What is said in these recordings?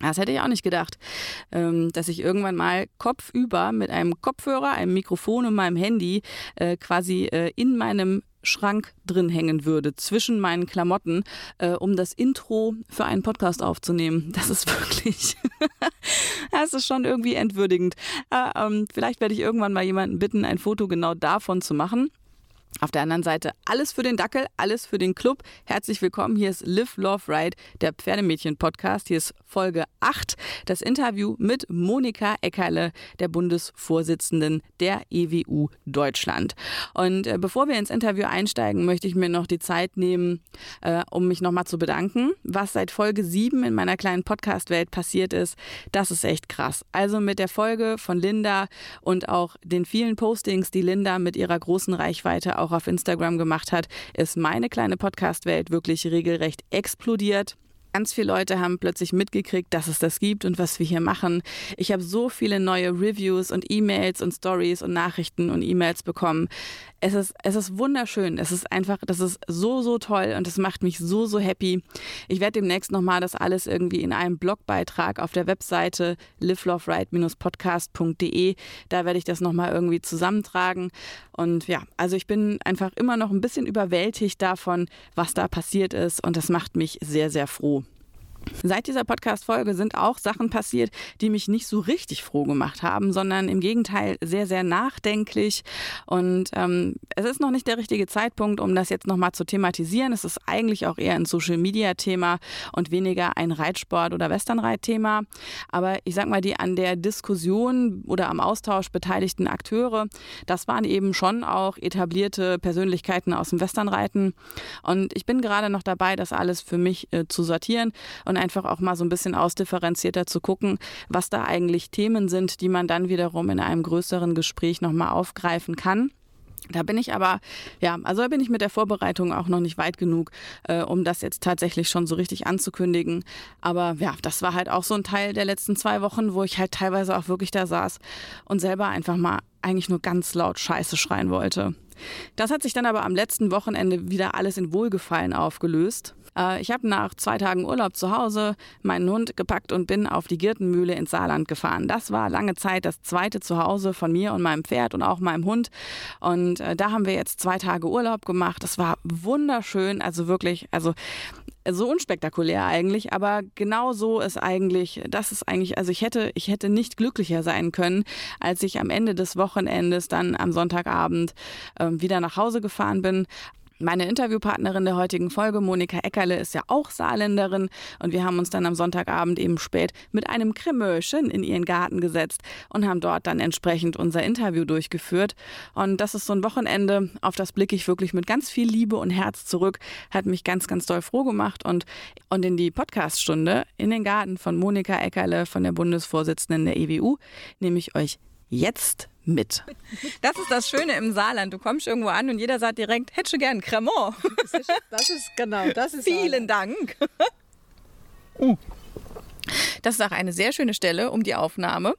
Das hätte ich auch nicht gedacht, ähm, dass ich irgendwann mal kopfüber mit einem Kopfhörer, einem Mikrofon und meinem Handy äh, quasi äh, in meinem Schrank drin hängen würde, zwischen meinen Klamotten, äh, um das Intro für einen Podcast aufzunehmen. Das ist wirklich, das ist schon irgendwie entwürdigend. Äh, ähm, vielleicht werde ich irgendwann mal jemanden bitten, ein Foto genau davon zu machen. Auf der anderen Seite alles für den Dackel, alles für den Club. Herzlich willkommen. Hier ist Live Love Ride, der Pferdemädchen-Podcast. Hier ist Folge 8, das Interview mit Monika Eckerle, der Bundesvorsitzenden der EWU Deutschland. Und äh, bevor wir ins Interview einsteigen, möchte ich mir noch die Zeit nehmen, äh, um mich nochmal zu bedanken. Was seit Folge 7 in meiner kleinen Podcast-Welt passiert ist, das ist echt krass. Also mit der Folge von Linda und auch den vielen Postings, die Linda mit ihrer großen Reichweite auch auf Instagram gemacht hat, ist meine kleine Podcast-Welt wirklich regelrecht explodiert. Ganz viele Leute haben plötzlich mitgekriegt, dass es das gibt und was wir hier machen. Ich habe so viele neue Reviews und E-Mails und Stories und Nachrichten und E-Mails bekommen. Es ist, es ist wunderschön. Es ist einfach, das ist so, so toll und es macht mich so, so happy. Ich werde demnächst nochmal das alles irgendwie in einem Blogbeitrag auf der Webseite liveloveright-podcast.de, da werde ich das nochmal irgendwie zusammentragen. Und ja, also ich bin einfach immer noch ein bisschen überwältigt davon, was da passiert ist und das macht mich sehr, sehr froh. Seit dieser Podcast-Folge sind auch Sachen passiert, die mich nicht so richtig froh gemacht haben, sondern im Gegenteil sehr, sehr nachdenklich. Und ähm, es ist noch nicht der richtige Zeitpunkt, um das jetzt nochmal zu thematisieren. Es ist eigentlich auch eher ein Social-Media-Thema und weniger ein Reitsport- oder Westernreit-Thema. Aber ich sag mal, die an der Diskussion oder am Austausch beteiligten Akteure, das waren eben schon auch etablierte Persönlichkeiten aus dem Westernreiten. Und ich bin gerade noch dabei, das alles für mich äh, zu sortieren und und einfach auch mal so ein bisschen ausdifferenzierter zu gucken, was da eigentlich Themen sind, die man dann wiederum in einem größeren Gespräch nochmal aufgreifen kann. Da bin ich aber, ja, also da bin ich mit der Vorbereitung auch noch nicht weit genug, äh, um das jetzt tatsächlich schon so richtig anzukündigen. Aber ja, das war halt auch so ein Teil der letzten zwei Wochen, wo ich halt teilweise auch wirklich da saß und selber einfach mal eigentlich nur ganz laut Scheiße schreien wollte. Das hat sich dann aber am letzten Wochenende wieder alles in Wohlgefallen aufgelöst. Äh, ich habe nach zwei Tagen Urlaub zu Hause meinen Hund gepackt und bin auf die Girtenmühle ins Saarland gefahren. Das war lange Zeit das zweite Zuhause von mir und meinem Pferd und auch meinem Hund. Und äh, da haben wir jetzt zwei Tage Urlaub gemacht. Das war wunderschön, also wirklich, also so unspektakulär eigentlich, aber genau so ist eigentlich, das ist eigentlich, also ich hätte, ich hätte nicht glücklicher sein können, als ich am Ende des Wochenendes dann am Sonntagabend äh, wieder nach Hause gefahren bin. Meine Interviewpartnerin der heutigen Folge, Monika Eckerle, ist ja auch Saarländerin und wir haben uns dann am Sonntagabend eben spät mit einem Cremöchen in ihren Garten gesetzt und haben dort dann entsprechend unser Interview durchgeführt. Und das ist so ein Wochenende, auf das blicke ich wirklich mit ganz viel Liebe und Herz zurück, hat mich ganz, ganz doll froh gemacht und, und in die Podcaststunde in den Garten von Monika Eckerle, von der Bundesvorsitzenden der EWU, nehme ich euch jetzt mit. Das ist das Schöne im Saarland. Du kommst irgendwo an und jeder sagt direkt, hättest du gern Cremant. Das ist, das ist genau, das ist Vielen Dank. Uh. Das ist auch eine sehr schöne Stelle um die Aufnahme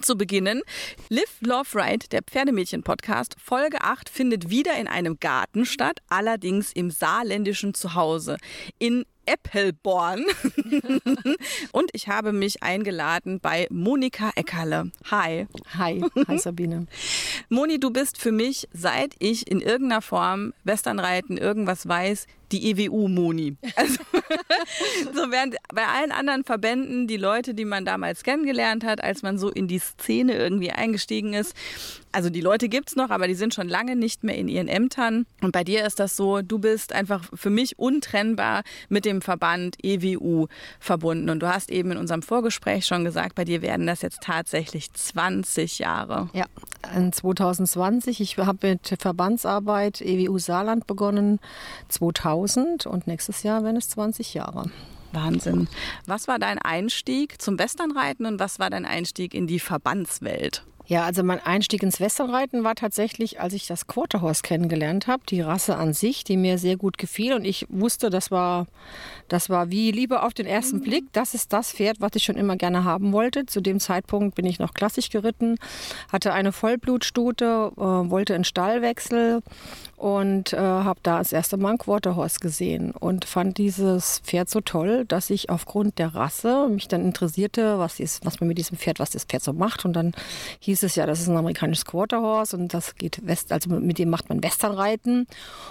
zu beginnen. Live, Love, Ride, der Pferdemädchen-Podcast, Folge 8 findet wieder in einem Garten statt, allerdings im saarländischen Zuhause in Eppelborn. und ich habe mich eingeladen bei Monika Eckerle. Hi. Hi. Hi Sabine. Moni, du bist für mich, seit ich in irgendeiner Form Westernreiten irgendwas weiß, die EWU-Moni. Also, so während bei allen anderen Verbänden die Leute, die man damals kennengelernt hat, als man so in die Szene irgendwie eingestiegen ist, also die Leute gibt es noch, aber die sind schon lange nicht mehr in ihren Ämtern. Und bei dir ist das so, du bist einfach für mich untrennbar mit dem Verband EWU verbunden. Und du hast eben in unserem Vorgespräch schon gesagt, bei dir werden das jetzt tatsächlich 20 Jahre. Ja, in 2020. Ich habe mit Verbandsarbeit EWU Saarland begonnen, 2000 und nächstes Jahr werden es 20 Jahre. Wahnsinn. Was war dein Einstieg zum Westernreiten und was war dein Einstieg in die Verbandswelt? Ja, also mein Einstieg ins Westernreiten war tatsächlich, als ich das Quarterhorse kennengelernt habe, die Rasse an sich, die mir sehr gut gefiel und ich wusste, das war, das war wie Liebe auf den ersten Blick. Das ist das Pferd, was ich schon immer gerne haben wollte. Zu dem Zeitpunkt bin ich noch klassisch geritten, hatte eine Vollblutstute, äh, wollte einen Stallwechsel und äh, habe da das erste Mal ein Quarterhorse gesehen und fand dieses Pferd so toll, dass ich aufgrund der Rasse mich dann interessierte, was, ist, was man mit diesem Pferd, was das Pferd so macht und dann hieß es ja, das ist ein amerikanisches Quarterhorse und das geht West, also mit dem macht man Westernreiten.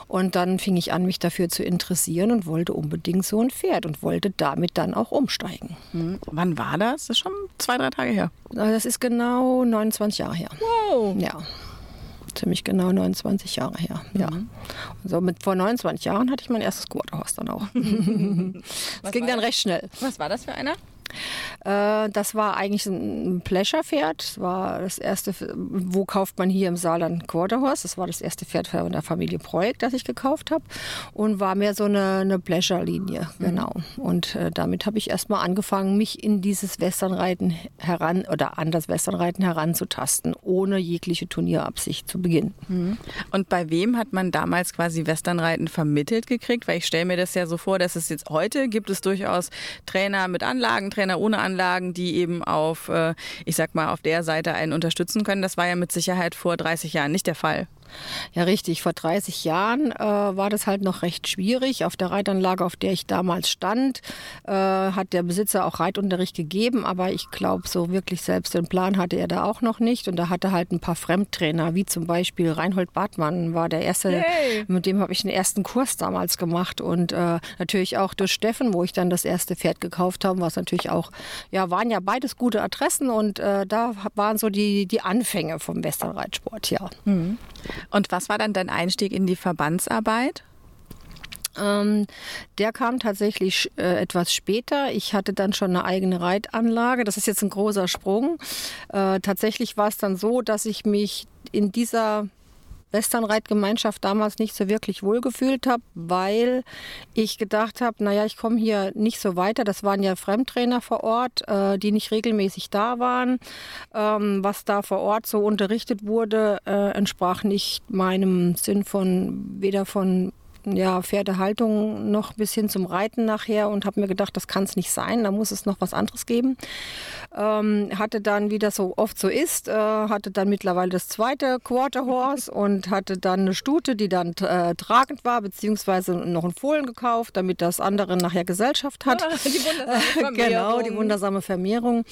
Und dann fing ich an, mich dafür zu interessieren und wollte unbedingt so ein Pferd und wollte damit dann auch umsteigen. Hm. Wann war das? Das ist schon zwei, drei Tage her. Das ist genau 29 Jahre her. Wow. Ja ziemlich genau 29 Jahre her. Ja. Mhm. So mit vor 29 Jahren hatte ich mein erstes Quarterhorse dann auch. das ging dann recht schnell. Was war das für einer? Äh, das war eigentlich ein Pleasure-Pferd. Das war das erste, wo kauft man hier im Saarland Quarterhorse? Das war das erste Pferd von der Familie Projekt, das ich gekauft habe. Und war mehr so eine, eine Pleasure-Linie, mhm. genau. Und äh, damit habe ich erstmal angefangen, mich in dieses Westernreiten heran oder an das Westernreiten heranzutasten, ohne jegliche Turnierabsicht zu beginnen. Mhm. Und bei wem hat man damals quasi Westernreiten vermittelt gekriegt? Weil ich stelle mir das ja so vor, dass es jetzt heute gibt es durchaus Trainer mit Anlagen, Trainer ohne Anlagen, die eben auf, äh, ich sag mal, auf der Seite einen unterstützen können. Das war ja mit Sicherheit vor 30 Jahren nicht der Fall. Ja, richtig. Vor 30 Jahren äh, war das halt noch recht schwierig. Auf der Reitanlage, auf der ich damals stand, äh, hat der Besitzer auch Reitunterricht gegeben, aber ich glaube, so wirklich selbst den Plan hatte er da auch noch nicht. Und er hatte halt ein paar Fremdtrainer, wie zum Beispiel Reinhold Bartmann war der erste, hey. mit dem habe ich den ersten Kurs damals gemacht. Und äh, natürlich auch durch Steffen, wo ich dann das erste Pferd gekauft habe, was natürlich auch, ja, waren ja beides gute Adressen und äh, da waren so die, die Anfänge vom Westernreitsport, ja. Mhm. Und was war dann dein Einstieg in die Verbandsarbeit? Ähm, der kam tatsächlich äh, etwas später. Ich hatte dann schon eine eigene Reitanlage. Das ist jetzt ein großer Sprung. Äh, tatsächlich war es dann so, dass ich mich in dieser Westernreitgemeinschaft damals nicht so wirklich wohlgefühlt habe, weil ich gedacht habe, naja, ich komme hier nicht so weiter. Das waren ja Fremdtrainer vor Ort, äh, die nicht regelmäßig da waren. Ähm, was da vor Ort so unterrichtet wurde, äh, entsprach nicht meinem Sinn von weder von ja, Pferdehaltung noch bis hin zum Reiten nachher und habe mir gedacht, das kann es nicht sein, da muss es noch was anderes geben. Ähm, hatte dann, wie das so oft so ist, äh, hatte dann mittlerweile das zweite Quarter Horse und hatte dann eine Stute, die dann äh, tragend war, beziehungsweise noch einen Fohlen gekauft, damit das andere nachher Gesellschaft hat. die wundersame Vermehrung. genau, die wundersame Vermehrung.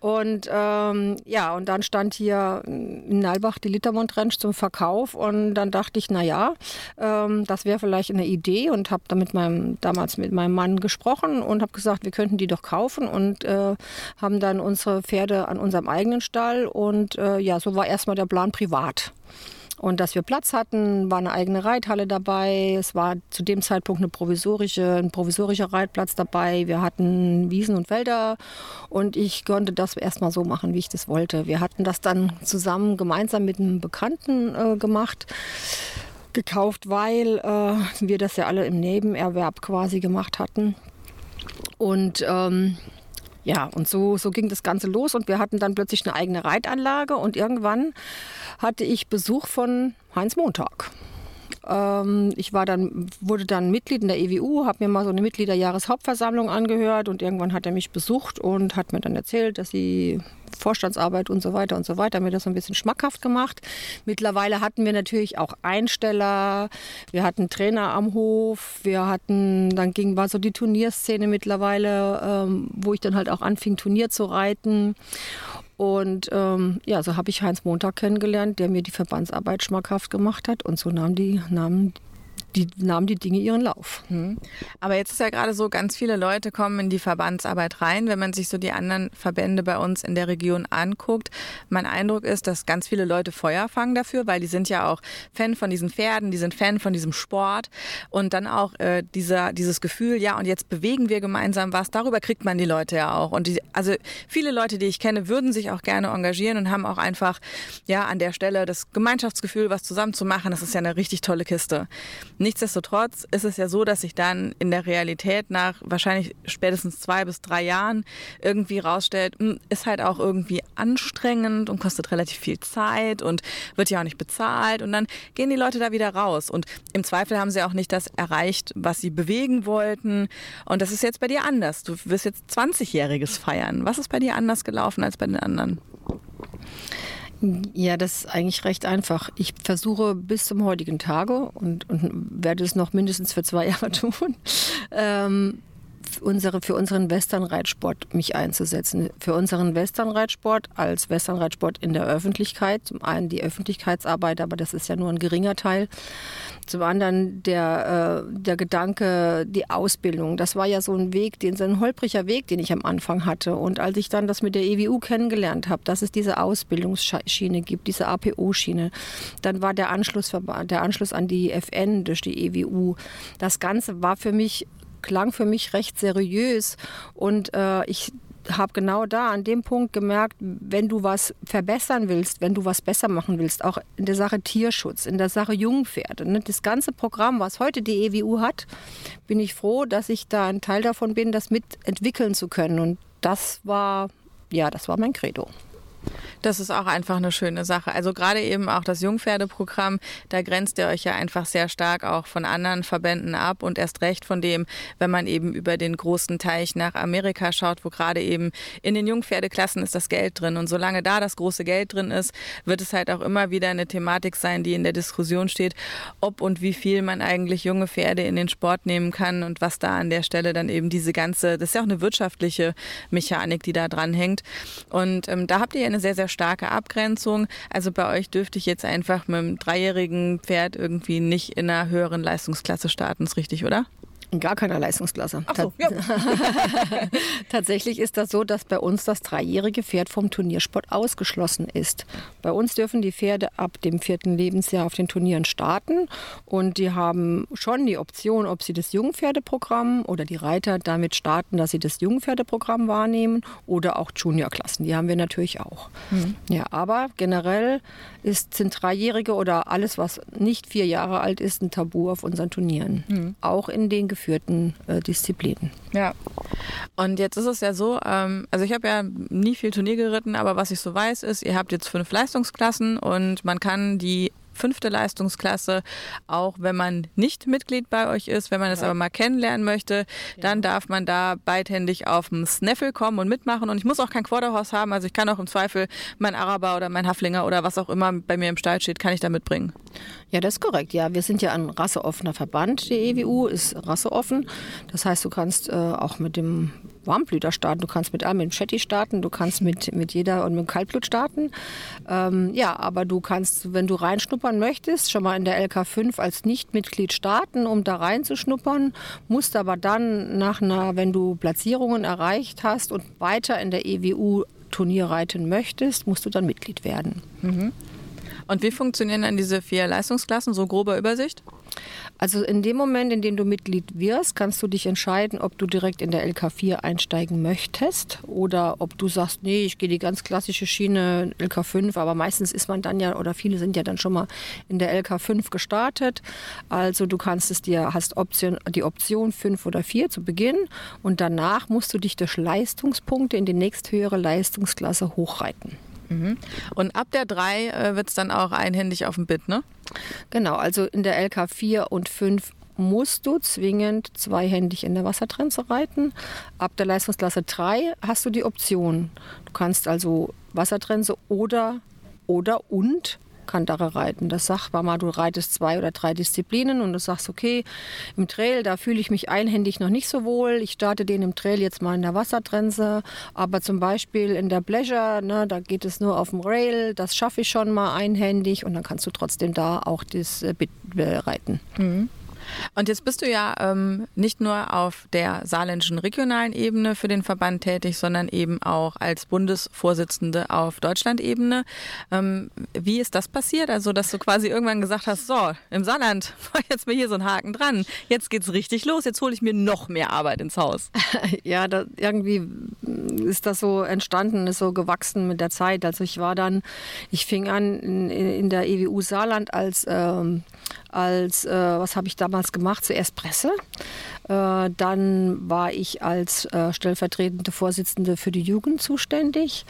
Und ähm, ja, und dann stand hier in Nalbach die Littermond Ranch zum Verkauf und dann dachte ich, naja, ähm, das wäre vielleicht gleich eine Idee und habe damit meinem, damals mit meinem Mann gesprochen und habe gesagt, wir könnten die doch kaufen und äh, haben dann unsere Pferde an unserem eigenen Stall und äh, ja, so war erstmal der Plan privat. Und dass wir Platz hatten, war eine eigene Reithalle dabei. Es war zu dem Zeitpunkt eine provisorische, ein provisorischer Reitplatz dabei. Wir hatten Wiesen und Wälder und ich konnte das erstmal so machen, wie ich das wollte. Wir hatten das dann zusammen gemeinsam mit einem Bekannten äh, gemacht gekauft, weil äh, wir das ja alle im Nebenerwerb quasi gemacht hatten. Und ähm, ja, und so, so ging das Ganze los und wir hatten dann plötzlich eine eigene Reitanlage und irgendwann hatte ich Besuch von Heinz Montag. Ähm, ich war dann, wurde dann Mitglied in der EWU, habe mir mal so eine Mitgliederjahreshauptversammlung angehört und irgendwann hat er mich besucht und hat mir dann erzählt, dass sie Vorstandsarbeit und so weiter und so weiter, mir das so ein bisschen schmackhaft gemacht. Mittlerweile hatten wir natürlich auch Einsteller, wir hatten Trainer am Hof, wir hatten, dann ging, war so die Turnierszene mittlerweile, ähm, wo ich dann halt auch anfing, Turnier zu reiten. Und ähm, ja, so habe ich Heinz Montag kennengelernt, der mir die Verbandsarbeit schmackhaft gemacht hat. Und so nahm die, nahmen die nahmen die Dinge ihren Lauf. Hm. Aber jetzt ist ja gerade so, ganz viele Leute kommen in die Verbandsarbeit rein. Wenn man sich so die anderen Verbände bei uns in der Region anguckt, mein Eindruck ist, dass ganz viele Leute Feuer fangen dafür, weil die sind ja auch Fan von diesen Pferden, die sind Fan von diesem Sport und dann auch äh, dieser, dieses Gefühl, ja, und jetzt bewegen wir gemeinsam was, darüber kriegt man die Leute ja auch. Und die, also viele Leute, die ich kenne, würden sich auch gerne engagieren und haben auch einfach, ja, an der Stelle das Gemeinschaftsgefühl, was zusammen zu machen, das ist ja eine richtig tolle Kiste. Nichtsdestotrotz ist es ja so, dass sich dann in der Realität nach wahrscheinlich spätestens zwei bis drei Jahren irgendwie rausstellt, hm, ist halt auch irgendwie anstrengend und kostet relativ viel Zeit und wird ja auch nicht bezahlt. Und dann gehen die Leute da wieder raus. Und im Zweifel haben sie auch nicht das erreicht, was sie bewegen wollten. Und das ist jetzt bei dir anders. Du wirst jetzt 20-Jähriges feiern. Was ist bei dir anders gelaufen als bei den anderen? Ja, das ist eigentlich recht einfach. Ich versuche bis zum heutigen Tage und, und werde es noch mindestens für zwei Jahre tun, ähm, unsere, für unseren Westernreitsport mich einzusetzen. Für unseren Westernreitsport als Westernreitsport in der Öffentlichkeit. Zum einen die Öffentlichkeitsarbeit, aber das ist ja nur ein geringer Teil. Zum anderen der, äh, der Gedanke, die Ausbildung. Das war ja so ein Weg, den, so ein holpriger Weg, den ich am Anfang hatte. Und als ich dann das mit der EWU kennengelernt habe, dass es diese Ausbildungsschiene gibt, diese APO-Schiene, dann war der Anschluss, der Anschluss an die FN durch die EWU. Das Ganze war für mich klang für mich recht seriös und äh, ich habe genau da an dem Punkt gemerkt, wenn du was verbessern willst, wenn du was besser machen willst, auch in der Sache Tierschutz, in der Sache Jungpferde, ne, das ganze Programm, was heute die EWU hat, bin ich froh, dass ich da ein Teil davon bin, das mitentwickeln zu können. Und das war, ja, das war mein Credo. Das ist auch einfach eine schöne Sache. Also gerade eben auch das Jungpferdeprogramm, da grenzt ihr euch ja einfach sehr stark auch von anderen Verbänden ab und erst recht von dem, wenn man eben über den großen Teich nach Amerika schaut, wo gerade eben in den Jungpferdeklassen ist das Geld drin. Und solange da das große Geld drin ist, wird es halt auch immer wieder eine Thematik sein, die in der Diskussion steht, ob und wie viel man eigentlich junge Pferde in den Sport nehmen kann und was da an der Stelle dann eben diese ganze, das ist ja auch eine wirtschaftliche Mechanik, die da dran hängt. Und ähm, da habt ihr eine sehr, sehr starke Abgrenzung. Also bei euch dürfte ich jetzt einfach mit einem dreijährigen Pferd irgendwie nicht in einer höheren Leistungsklasse starten, ist richtig, oder? In gar keiner Leistungsklasse. Ach so, ja. Tatsächlich ist das so, dass bei uns das dreijährige Pferd vom Turniersport ausgeschlossen ist. Bei uns dürfen die Pferde ab dem vierten Lebensjahr auf den Turnieren starten und die haben schon die Option, ob sie das Jungpferdeprogramm oder die Reiter damit starten, dass sie das Jungpferdeprogramm wahrnehmen oder auch Juniorklassen. Die haben wir natürlich auch. Mhm. Ja, aber generell ist, sind Dreijährige oder alles, was nicht vier Jahre alt ist, ein Tabu auf unseren Turnieren. Mhm. Auch in den geführten äh, Disziplinen. Ja. Und jetzt ist es ja so, ähm, also ich habe ja nie viel Turnier geritten, aber was ich so weiß, ist, ihr habt jetzt fünf Leistungsklassen und man kann die fünfte Leistungsklasse, auch wenn man nicht Mitglied bei euch ist. Wenn man das ja. aber mal kennenlernen möchte, dann darf man da beidhändig auf dem Snaffle kommen und mitmachen. Und ich muss auch kein Quarterhorse haben, also ich kann auch im Zweifel mein Araber oder mein Haflinger oder was auch immer bei mir im Stall steht, kann ich da mitbringen. Ja, das ist korrekt. Ja, wir sind ja ein rasseoffener Verband. Die EWU ist rasseoffen. Das heißt, du kannst äh, auch mit dem Warmblüter starten, du kannst mit allem, mit dem Shetty starten, du kannst mit, mit jeder und mit dem Kaltblut starten. Ähm, ja, aber du kannst, wenn du reinschnuppern möchtest, schon mal in der LK5 als Nichtmitglied starten, um da reinzuschnuppern, musst aber dann nach einer, wenn du Platzierungen erreicht hast und weiter in der EWU Turnier reiten möchtest, musst du dann Mitglied werden. Mhm. Und wie funktionieren dann diese vier Leistungsklassen, so grobe Übersicht? Also in dem Moment, in dem du Mitglied wirst, kannst du dich entscheiden, ob du direkt in der LK4 einsteigen möchtest oder ob du sagst, nee, ich gehe die ganz klassische Schiene LK5, aber meistens ist man dann ja oder viele sind ja dann schon mal in der LK5 gestartet. Also du kannst es dir hast Option die Option 5 oder 4 zu Beginn und danach musst du dich durch Leistungspunkte in die nächsthöhere Leistungsklasse hochreiten. Mhm. Und ab der 3 äh, wird es dann auch einhändig auf dem Bit, ne? Genau, also in der LK 4 und 5 musst du zwingend zweihändig in der Wassertrense reiten. Ab der Leistungsklasse 3 hast du die Option. Du kannst also Wassertrense oder oder und Kandare reiten. Das sagt mal, du reitest zwei oder drei Disziplinen und du sagst, okay, im Trail, da fühle ich mich einhändig noch nicht so wohl. Ich starte den im Trail jetzt mal in der Wassertrense, aber zum Beispiel in der Pleasure, ne, da geht es nur auf dem Rail, das schaffe ich schon mal einhändig und dann kannst du trotzdem da auch das äh, Bit reiten. Mhm. Und jetzt bist du ja ähm, nicht nur auf der saarländischen regionalen Ebene für den Verband tätig, sondern eben auch als Bundesvorsitzende auf Deutschlandebene. Ähm, wie ist das passiert? Also, dass du quasi irgendwann gesagt hast, so, im Saarland, jetzt mir hier so ein Haken dran, jetzt geht's richtig los, jetzt hole ich mir noch mehr Arbeit ins Haus. Ja, da, irgendwie ist das so entstanden, ist so gewachsen mit der Zeit. Also ich war dann, ich fing an in, in der EWU Saarland als ähm, als, äh, was habe ich damals gemacht? Zuerst Presse. Äh, dann war ich als äh, stellvertretende Vorsitzende für die Jugend zuständig.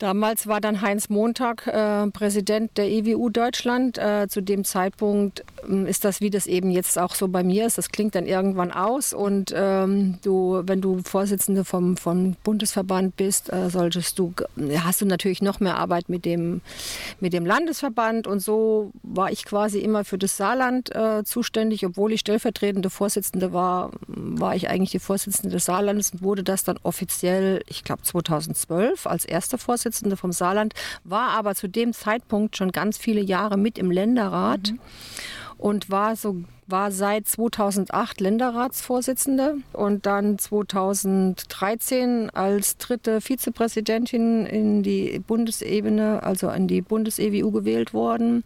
Damals war dann Heinz Montag äh, Präsident der EWU Deutschland. Äh, zu dem Zeitpunkt ist das, wie das eben jetzt auch so bei mir ist. Das klingt dann irgendwann aus und ähm, du, wenn du Vorsitzende vom, vom Bundesverband bist, äh, solltest du, hast du natürlich noch mehr Arbeit mit dem, mit dem Landesverband und so war ich quasi immer für das Saarland äh, zuständig, obwohl ich stellvertretende Vorsitzende war, war ich eigentlich die Vorsitzende des Saarlandes und wurde das dann offiziell, ich glaube 2012 als erste Vorsitzende Vorsitzende vom Saarland, war aber zu dem Zeitpunkt schon ganz viele Jahre mit im Länderrat mhm. Und war so war seit 2008 Länderratsvorsitzende und dann 2013 als dritte Vizepräsidentin in die Bundesebene, also an die Bundes-EWU gewählt worden.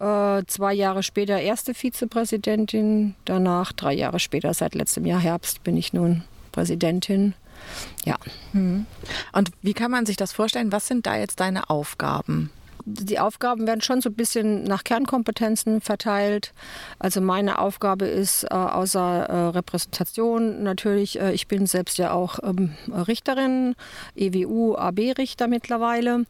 Äh, zwei Jahre später erste Vizepräsidentin, danach drei Jahre später, seit letztem Jahr Herbst, bin ich nun Präsidentin ja. Hm. Und wie kann man sich das vorstellen? Was sind da jetzt deine Aufgaben? Die Aufgaben werden schon so ein bisschen nach Kernkompetenzen verteilt. Also meine Aufgabe ist äh, außer äh, Repräsentation natürlich, äh, ich bin selbst ja auch ähm, Richterin, EWU, AB-Richter mittlerweile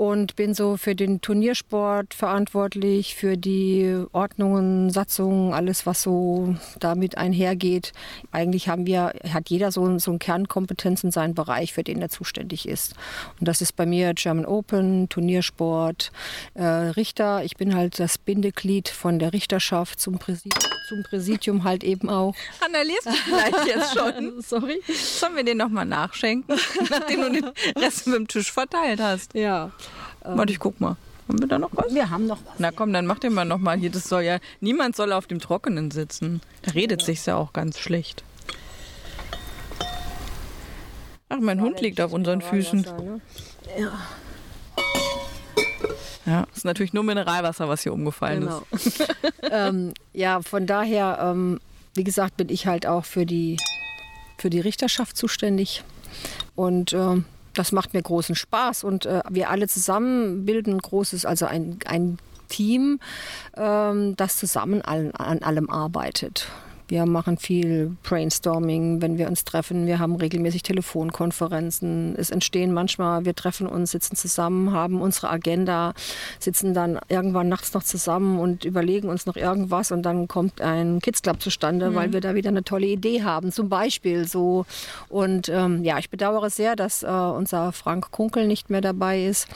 und bin so für den Turniersport verantwortlich, für die Ordnungen, Satzungen, alles was so damit einhergeht. Eigentlich haben wir, hat jeder so, so einen Kernkompetenz in seinem Bereich, für den er zuständig ist. Und das ist bei mir German Open, Turniersport, äh, Richter. Ich bin halt das Bindeglied von der Richterschaft zum, Präsid zum Präsidium halt eben auch. Anna, liest du vielleicht jetzt schon? Sorry. Sollen wir den nochmal nachschenken, nachdem du den Rest mit dem Tisch verteilt hast? Ja. Warte, ich guck mal. Haben wir da noch was? Wir haben noch was. Na komm, dann mach den mal nochmal hier. Das soll ja, niemand soll auf dem Trockenen sitzen. Da redet ja. sich's ja auch ganz schlecht. Ach, mein Hund liegt auf unseren Füßen. Ne? Ja. Ja, ist natürlich nur Mineralwasser, was hier umgefallen genau. ist. ähm, ja, von daher, ähm, wie gesagt, bin ich halt auch für die, für die Richterschaft zuständig. Und ähm, das macht mir großen Spaß. Und äh, wir alle zusammen bilden ein großes, also ein, ein Team, ähm, das zusammen an, an allem arbeitet. Wir machen viel Brainstorming, wenn wir uns treffen. Wir haben regelmäßig Telefonkonferenzen. Es entstehen manchmal, wir treffen uns, sitzen zusammen, haben unsere Agenda, sitzen dann irgendwann nachts noch zusammen und überlegen uns noch irgendwas und dann kommt ein Kids Club zustande, mhm. weil wir da wieder eine tolle Idee haben, zum Beispiel so. Und ähm, ja, ich bedauere sehr, dass äh, unser Frank Kunkel nicht mehr dabei ist.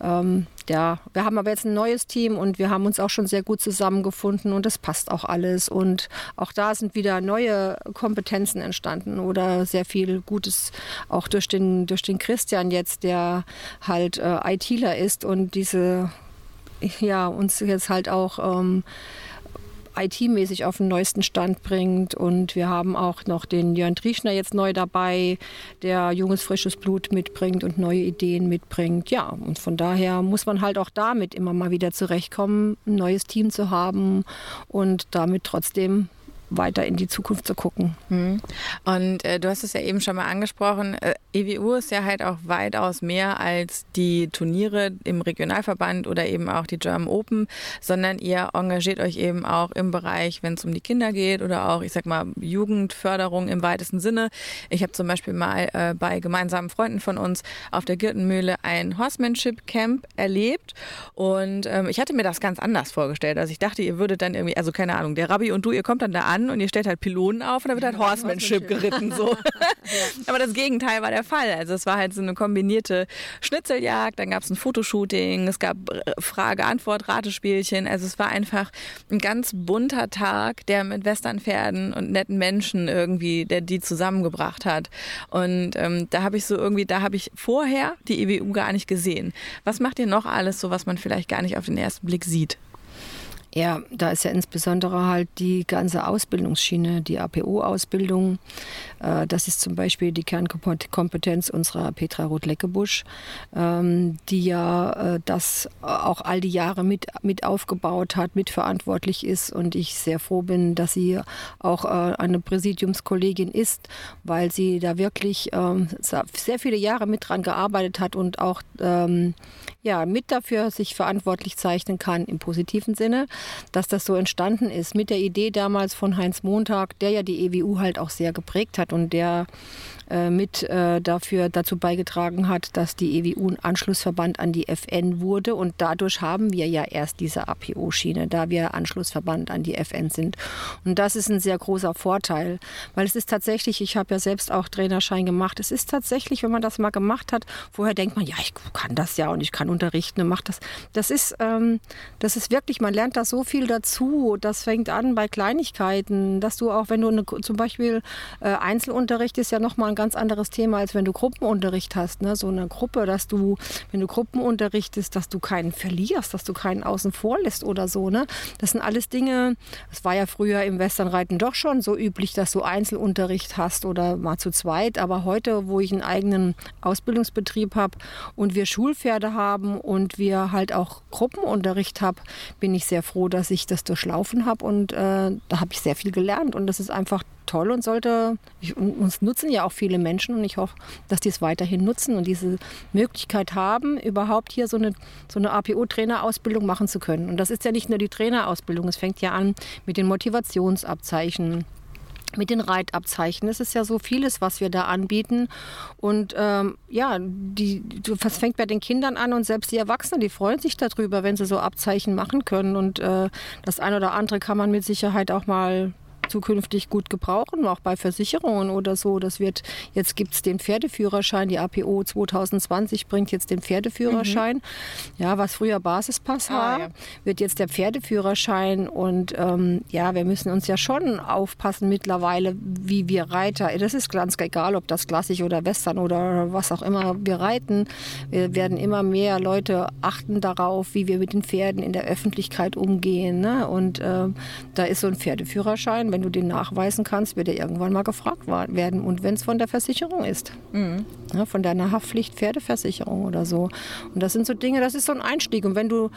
Ähm, ja, wir haben aber jetzt ein neues Team und wir haben uns auch schon sehr gut zusammengefunden und es passt auch alles. Und auch da sind wieder neue Kompetenzen entstanden oder sehr viel Gutes auch durch den, durch den Christian jetzt, der halt äh, ITler ist und diese, ja, uns jetzt halt auch ähm, IT-mäßig auf den neuesten Stand bringt. Und wir haben auch noch den Jörn Trieschner jetzt neu dabei, der junges, frisches Blut mitbringt und neue Ideen mitbringt. Ja, und von daher muss man halt auch damit immer mal wieder zurechtkommen, ein neues Team zu haben und damit trotzdem weiter in die Zukunft zu gucken. Mhm. Und äh, du hast es ja eben schon mal angesprochen, äh, EWU ist ja halt auch weitaus mehr als die Turniere im Regionalverband oder eben auch die German Open, sondern ihr engagiert euch eben auch im Bereich, wenn es um die Kinder geht oder auch, ich sag mal, Jugendförderung im weitesten Sinne. Ich habe zum Beispiel mal äh, bei gemeinsamen Freunden von uns auf der Gürtenmühle ein Horsemanship Camp erlebt und ähm, ich hatte mir das ganz anders vorgestellt. Also ich dachte, ihr würdet dann irgendwie, also keine Ahnung, der Rabbi und du, ihr kommt dann da an und ihr stellt halt Pylonen auf und da wird halt Horsemanship geritten. So. Aber das Gegenteil war der Fall. Also es war halt so eine kombinierte Schnitzeljagd, dann gab es ein Fotoshooting, es gab Frage-Antwort-Ratespielchen. Also es war einfach ein ganz bunter Tag, der mit Westernpferden und netten Menschen irgendwie, der die zusammengebracht hat. Und ähm, da habe ich so irgendwie, da habe ich vorher die EWU gar nicht gesehen. Was macht ihr noch alles so, was man vielleicht gar nicht auf den ersten Blick sieht? Ja, da ist ja insbesondere halt die ganze Ausbildungsschiene, die APO-Ausbildung. Äh, das ist zum Beispiel die Kernkompetenz unserer Petra Roth-Leckebusch, ähm, die ja äh, das auch all die Jahre mit, mit aufgebaut hat, mitverantwortlich ist. Und ich sehr froh bin, dass sie auch äh, eine Präsidiumskollegin ist, weil sie da wirklich ähm, sehr viele Jahre mit dran gearbeitet hat und auch ähm, ja, mit dafür sich verantwortlich zeichnen kann im positiven Sinne. Dass das so entstanden ist. Mit der Idee damals von Heinz Montag, der ja die EWU halt auch sehr geprägt hat und der äh, mit äh, dafür dazu beigetragen hat, dass die EWU ein Anschlussverband an die FN wurde. Und dadurch haben wir ja erst diese APO-Schiene, da wir Anschlussverband an die FN sind. Und das ist ein sehr großer Vorteil, weil es ist tatsächlich, ich habe ja selbst auch Trainerschein gemacht, es ist tatsächlich, wenn man das mal gemacht hat, vorher denkt man, ja, ich kann das ja und ich kann unterrichten und mache das. Das ist, ähm, das ist wirklich, man lernt da so viel dazu. Das fängt an bei Kleinigkeiten, dass du auch, wenn du eine, zum Beispiel äh, Einzelunterricht ist ja nochmal ein ganz anderes Thema, als wenn du Gruppenunterricht hast. Ne? So eine Gruppe, dass du, wenn du Gruppenunterrichtest, dass du keinen verlierst, dass du keinen außen vor lässt oder so. Ne? Das sind alles Dinge, das war ja früher im Westernreiten doch schon so üblich, dass du Einzelunterricht hast oder mal zu zweit. Aber heute, wo ich einen eigenen Ausbildungsbetrieb habe und wir Schulpferde haben und wir halt auch Gruppenunterricht haben, bin ich sehr froh, dass ich das durchlaufen habe und äh, da habe ich sehr viel gelernt und das ist einfach toll und sollte, ich, uns nutzen ja auch viele Menschen und ich hoffe, dass die es weiterhin nutzen und diese Möglichkeit haben, überhaupt hier so eine, so eine APO-Trainerausbildung machen zu können. Und das ist ja nicht nur die Trainerausbildung, es fängt ja an mit den Motivationsabzeichen mit den Reitabzeichen. Es ist ja so vieles, was wir da anbieten. Und ähm, ja, die, das fängt bei den Kindern an und selbst die Erwachsenen, die freuen sich darüber, wenn sie so Abzeichen machen können. Und äh, das eine oder andere kann man mit Sicherheit auch mal zukünftig gut gebrauchen, auch bei Versicherungen oder so. Das wird, jetzt gibt es den Pferdeführerschein, die APO 2020 bringt jetzt den Pferdeführerschein. Mhm. Ja, was früher Basispass ah, war, ja. wird jetzt der Pferdeführerschein und ähm, ja, wir müssen uns ja schon aufpassen mittlerweile, wie wir Reiter, das ist ganz egal, ob das klassisch oder western oder was auch immer wir reiten. Wir werden immer mehr Leute achten darauf, wie wir mit den Pferden in der Öffentlichkeit umgehen. Ne? Und äh, da ist so ein Pferdeführerschein, wenn du den nachweisen kannst, wird er irgendwann mal gefragt werden. Und wenn es von der Versicherung ist, mhm. ja, von deiner Haftpflicht Pferdeversicherung oder so. Und das sind so Dinge, das ist so ein Einstieg. Und wenn du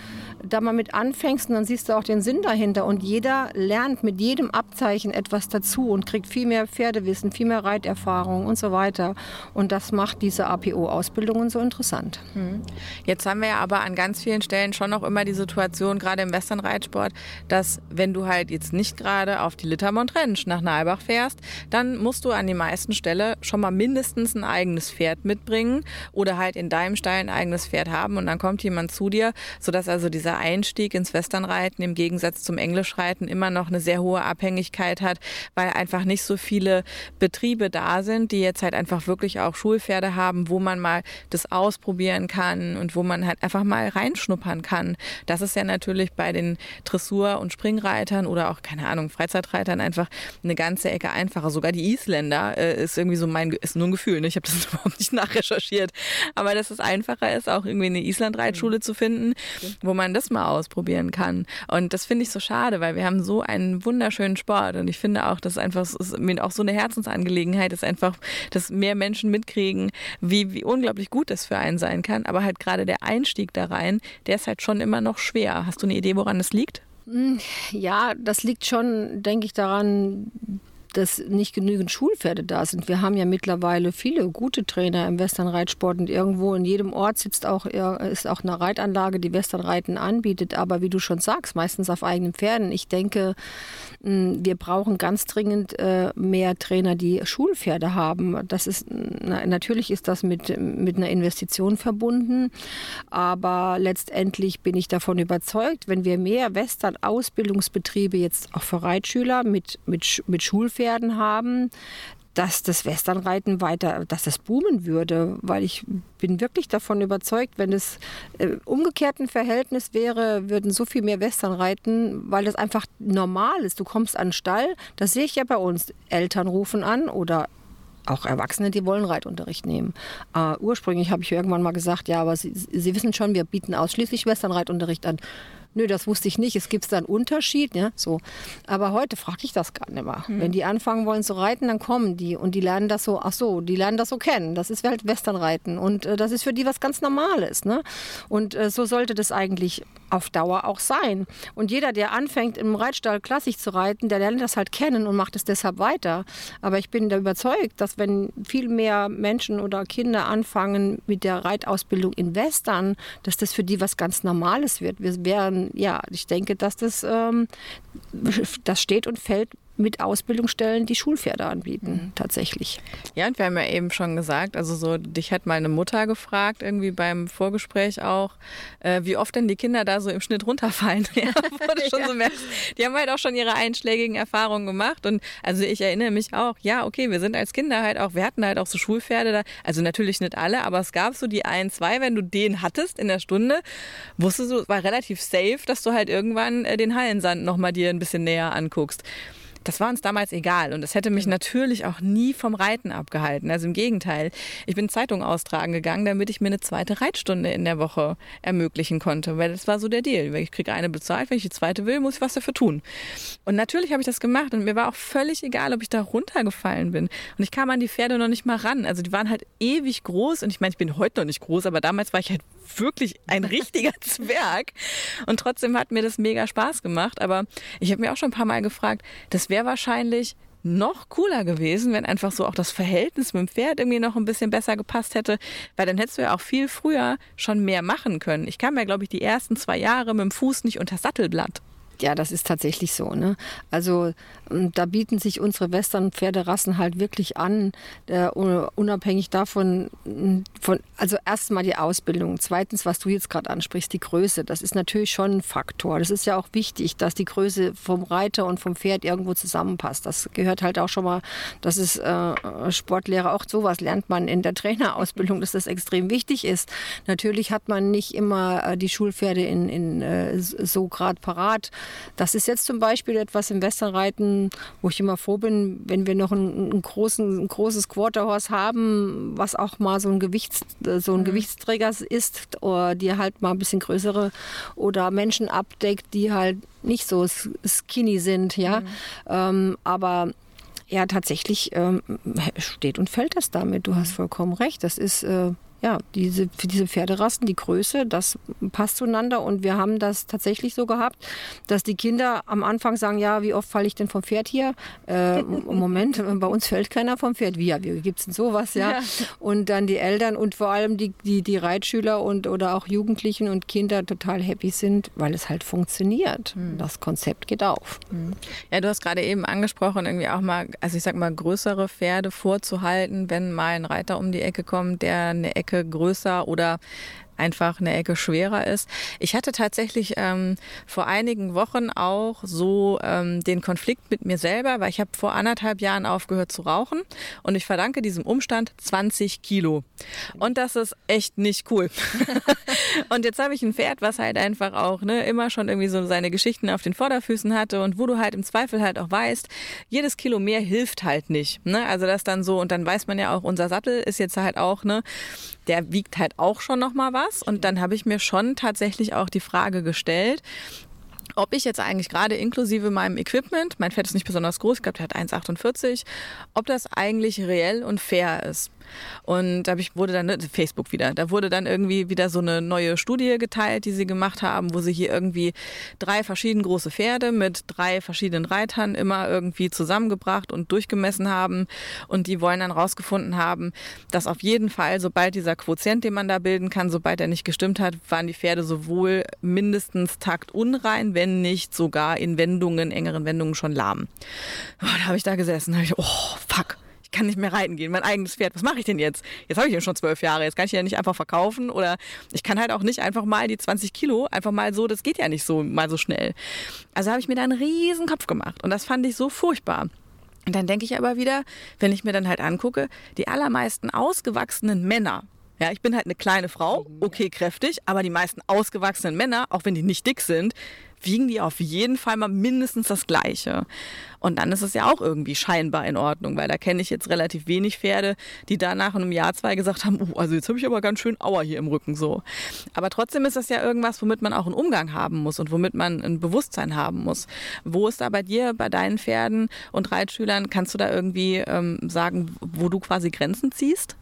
da mal mit anfängst, dann siehst du auch den Sinn dahinter. Und jeder lernt mit jedem Abzeichen etwas dazu und kriegt viel mehr Pferdewissen, viel mehr Reiterfahrung und so weiter. Und das macht diese APO-Ausbildungen so interessant. Mhm. Jetzt haben wir ja aber an ganz vielen Stellen schon noch immer die Situation, gerade im Westernreitsport, dass wenn du halt jetzt nicht gerade auf die Liter Wintermont-Rentsch nach Nalbach fährst, dann musst du an die meisten Stelle schon mal mindestens ein eigenes Pferd mitbringen oder halt in deinem Stall ein eigenes Pferd haben und dann kommt jemand zu dir, sodass also dieser Einstieg ins Westernreiten im Gegensatz zum Englischreiten immer noch eine sehr hohe Abhängigkeit hat, weil einfach nicht so viele Betriebe da sind, die jetzt halt einfach wirklich auch Schulpferde haben, wo man mal das ausprobieren kann und wo man halt einfach mal reinschnuppern kann. Das ist ja natürlich bei den Dressur- und Springreitern oder auch, keine Ahnung, Freizeitreitern dann einfach eine ganze Ecke einfacher. Sogar die Isländer äh, ist irgendwie so mein, ist nur ein Gefühl. Ne? Ich habe das überhaupt nicht nachrecherchiert. Aber dass es einfacher ist, auch irgendwie eine Island-Reitschule mhm. zu finden, wo man das mal ausprobieren kann. Und das finde ich so schade, weil wir haben so einen wunderschönen Sport. Und ich finde auch, dass einfach, ist mir auch so eine Herzensangelegenheit ist einfach, dass mehr Menschen mitkriegen, wie, wie unglaublich gut das für einen sein kann. Aber halt gerade der Einstieg da rein, der ist halt schon immer noch schwer. Hast du eine Idee, woran das liegt? Hm, ja, das liegt schon, denke ich, daran, dass nicht genügend Schulpferde da sind. Wir haben ja mittlerweile viele gute Trainer im Westernreitsport und irgendwo in jedem Ort sitzt auch, ist auch eine Reitanlage, die Westernreiten anbietet. Aber wie du schon sagst, meistens auf eigenen Pferden. Ich denke, wir brauchen ganz dringend äh, mehr Trainer, die Schulpferde haben. Das ist, natürlich ist das mit, mit einer Investition verbunden. Aber letztendlich bin ich davon überzeugt, wenn wir mehr Western-Ausbildungsbetriebe jetzt auch für Reitschüler mit, mit, mit Schulpferden haben, dass das Westernreiten weiter, dass das boomen würde, weil ich bin wirklich davon überzeugt, wenn es im umgekehrten Verhältnis wäre, würden so viel mehr Western reiten, weil das einfach normal ist. Du kommst an den Stall, das sehe ich ja bei uns. Eltern rufen an oder auch Erwachsene, die wollen Reitunterricht nehmen. Uh, ursprünglich habe ich irgendwann mal gesagt, ja, aber Sie, Sie wissen schon, wir bieten ausschließlich Westernreitunterricht an. Nö, das wusste ich nicht. Es gibt da einen Unterschied. Ja? So. Aber heute frage ich das gar nicht mehr. Mhm. Wenn die anfangen wollen zu reiten, dann kommen die und die lernen das so, ach so, die lernen das so kennen. Das ist halt Westernreiten und äh, das ist für die was ganz Normales. Ne? Und äh, so sollte das eigentlich auf Dauer auch sein. Und jeder, der anfängt, im Reitstall klassisch zu reiten, der lernt das halt kennen und macht es deshalb weiter. Aber ich bin da überzeugt, dass wenn viel mehr Menschen oder Kinder anfangen mit der Reitausbildung in Western, dass das für die was ganz Normales wird. Wir wären Und ja, ich denke, dass das, ähm, das steht und fällt mit Ausbildungsstellen, die Schulpferde anbieten, mhm. tatsächlich. Ja, und wir haben ja eben schon gesagt, also so, dich hat meine Mutter gefragt, irgendwie beim Vorgespräch auch, äh, wie oft denn die Kinder da so im Schnitt runterfallen. ja, wurde schon ja. so merkst, die haben halt auch schon ihre einschlägigen Erfahrungen gemacht. Und also ich erinnere mich auch, ja, okay, wir sind als Kinder halt auch, wir hatten halt auch so Schulpferde da, also natürlich nicht alle, aber es gab so die ein, zwei, wenn du den hattest in der Stunde, wusstest du, war relativ safe, dass du halt irgendwann äh, den Hallensand nochmal dir ein bisschen näher anguckst. Das war uns damals egal und es hätte mich natürlich auch nie vom Reiten abgehalten. Also im Gegenteil, ich bin Zeitung austragen gegangen, damit ich mir eine zweite Reitstunde in der Woche ermöglichen konnte, weil das war so der Deal. Ich kriege eine bezahlt, wenn ich die zweite will, muss ich was dafür tun. Und natürlich habe ich das gemacht und mir war auch völlig egal, ob ich da runtergefallen bin. Und ich kam an die Pferde noch nicht mal ran. Also die waren halt ewig groß und ich meine, ich bin heute noch nicht groß, aber damals war ich halt wirklich ein richtiger Zwerg. Und trotzdem hat mir das mega Spaß gemacht. Aber ich habe mir auch schon ein paar Mal gefragt, das wäre wahrscheinlich noch cooler gewesen, wenn einfach so auch das Verhältnis mit dem Pferd irgendwie noch ein bisschen besser gepasst hätte, weil dann hättest du ja auch viel früher schon mehr machen können. Ich kam ja, glaube ich, die ersten zwei Jahre mit dem Fuß nicht unter Sattelblatt. Ja, das ist tatsächlich so. Ne? Also ähm, da bieten sich unsere Western-Pferderassen halt wirklich an, äh, unabhängig davon, von, also erstmal die Ausbildung, zweitens, was du jetzt gerade ansprichst, die Größe. Das ist natürlich schon ein Faktor. Das ist ja auch wichtig, dass die Größe vom Reiter und vom Pferd irgendwo zusammenpasst. Das gehört halt auch schon mal, das ist äh, Sportlehrer auch sowas lernt man in der Trainerausbildung, dass das extrem wichtig ist. Natürlich hat man nicht immer äh, die Schulpferde in, in äh, so grad parat. Das ist jetzt zum Beispiel etwas im Westernreiten, wo ich immer froh bin, wenn wir noch ein, ein, großen, ein großes Quarterhorse haben, was auch mal so ein, Gewichts, so ein mhm. Gewichtsträger ist, oder die halt mal ein bisschen größere oder Menschen abdeckt, die halt nicht so skinny sind, ja. Mhm. Ähm, aber ja, tatsächlich ähm, steht und fällt das damit. Du hast vollkommen recht. Das ist äh, ja, diese, für diese Pferderassen, die Größe, das passt zueinander. Und wir haben das tatsächlich so gehabt, dass die Kinder am Anfang sagen, ja, wie oft falle ich denn vom Pferd hier? Äh, Moment, bei uns fällt keiner vom Pferd. Wie, ja, wie gibt es denn sowas, ja? ja? Und dann die Eltern und vor allem die, die, die Reitschüler und oder auch Jugendlichen und Kinder total happy sind, weil es halt funktioniert. Mhm. Das Konzept geht auf. Mhm. Ja, du hast gerade eben angesprochen, irgendwie auch mal, also ich sag mal, größere Pferde vorzuhalten, wenn mal ein Reiter um die Ecke kommt, der eine Ecke Ecke größer oder einfach eine Ecke schwerer ist. Ich hatte tatsächlich ähm, vor einigen Wochen auch so ähm, den Konflikt mit mir selber, weil ich habe vor anderthalb Jahren aufgehört zu rauchen und ich verdanke diesem Umstand 20 Kilo. Und das ist echt nicht cool. und jetzt habe ich ein Pferd, was halt einfach auch ne, immer schon irgendwie so seine Geschichten auf den Vorderfüßen hatte und wo du halt im Zweifel halt auch weißt, jedes Kilo mehr hilft halt nicht. Ne? Also das dann so und dann weiß man ja auch, unser Sattel ist jetzt halt auch, ne, der wiegt halt auch schon nochmal was. Und dann habe ich mir schon tatsächlich auch die Frage gestellt, ob ich jetzt eigentlich gerade inklusive meinem Equipment, mein Pferd ist nicht besonders groß, ich glaube, der hat 1,48, ob das eigentlich reell und fair ist. Und da wurde dann, ne, Facebook wieder, da wurde dann irgendwie wieder so eine neue Studie geteilt, die sie gemacht haben, wo sie hier irgendwie drei verschieden große Pferde mit drei verschiedenen Reitern immer irgendwie zusammengebracht und durchgemessen haben. Und die wollen dann rausgefunden haben, dass auf jeden Fall, sobald dieser Quotient, den man da bilden kann, sobald er nicht gestimmt hat, waren die Pferde sowohl mindestens taktunrein, wenn nicht sogar in Wendungen, engeren Wendungen schon lahm. Oh, da habe ich da gesessen, da habe ich, oh, fuck ich kann nicht mehr reiten gehen, mein eigenes Pferd, was mache ich denn jetzt? Jetzt habe ich ihn schon zwölf Jahre, jetzt kann ich ihn ja nicht einfach verkaufen oder ich kann halt auch nicht einfach mal die 20 Kilo einfach mal so, das geht ja nicht so mal so schnell. Also habe ich mir da einen riesen Kopf gemacht und das fand ich so furchtbar. Und dann denke ich aber wieder, wenn ich mir dann halt angucke, die allermeisten ausgewachsenen Männer, ja, ich bin halt eine kleine Frau, okay, kräftig, aber die meisten ausgewachsenen Männer, auch wenn die nicht dick sind, wiegen die auf jeden Fall mal mindestens das Gleiche. Und dann ist es ja auch irgendwie scheinbar in Ordnung, weil da kenne ich jetzt relativ wenig Pferde, die da nach einem Jahr, zwei gesagt haben, oh, also jetzt habe ich aber ganz schön Auer hier im Rücken so. Aber trotzdem ist das ja irgendwas, womit man auch einen Umgang haben muss und womit man ein Bewusstsein haben muss. Wo ist da bei dir, bei deinen Pferden und Reitschülern, kannst du da irgendwie ähm, sagen, wo du quasi Grenzen ziehst?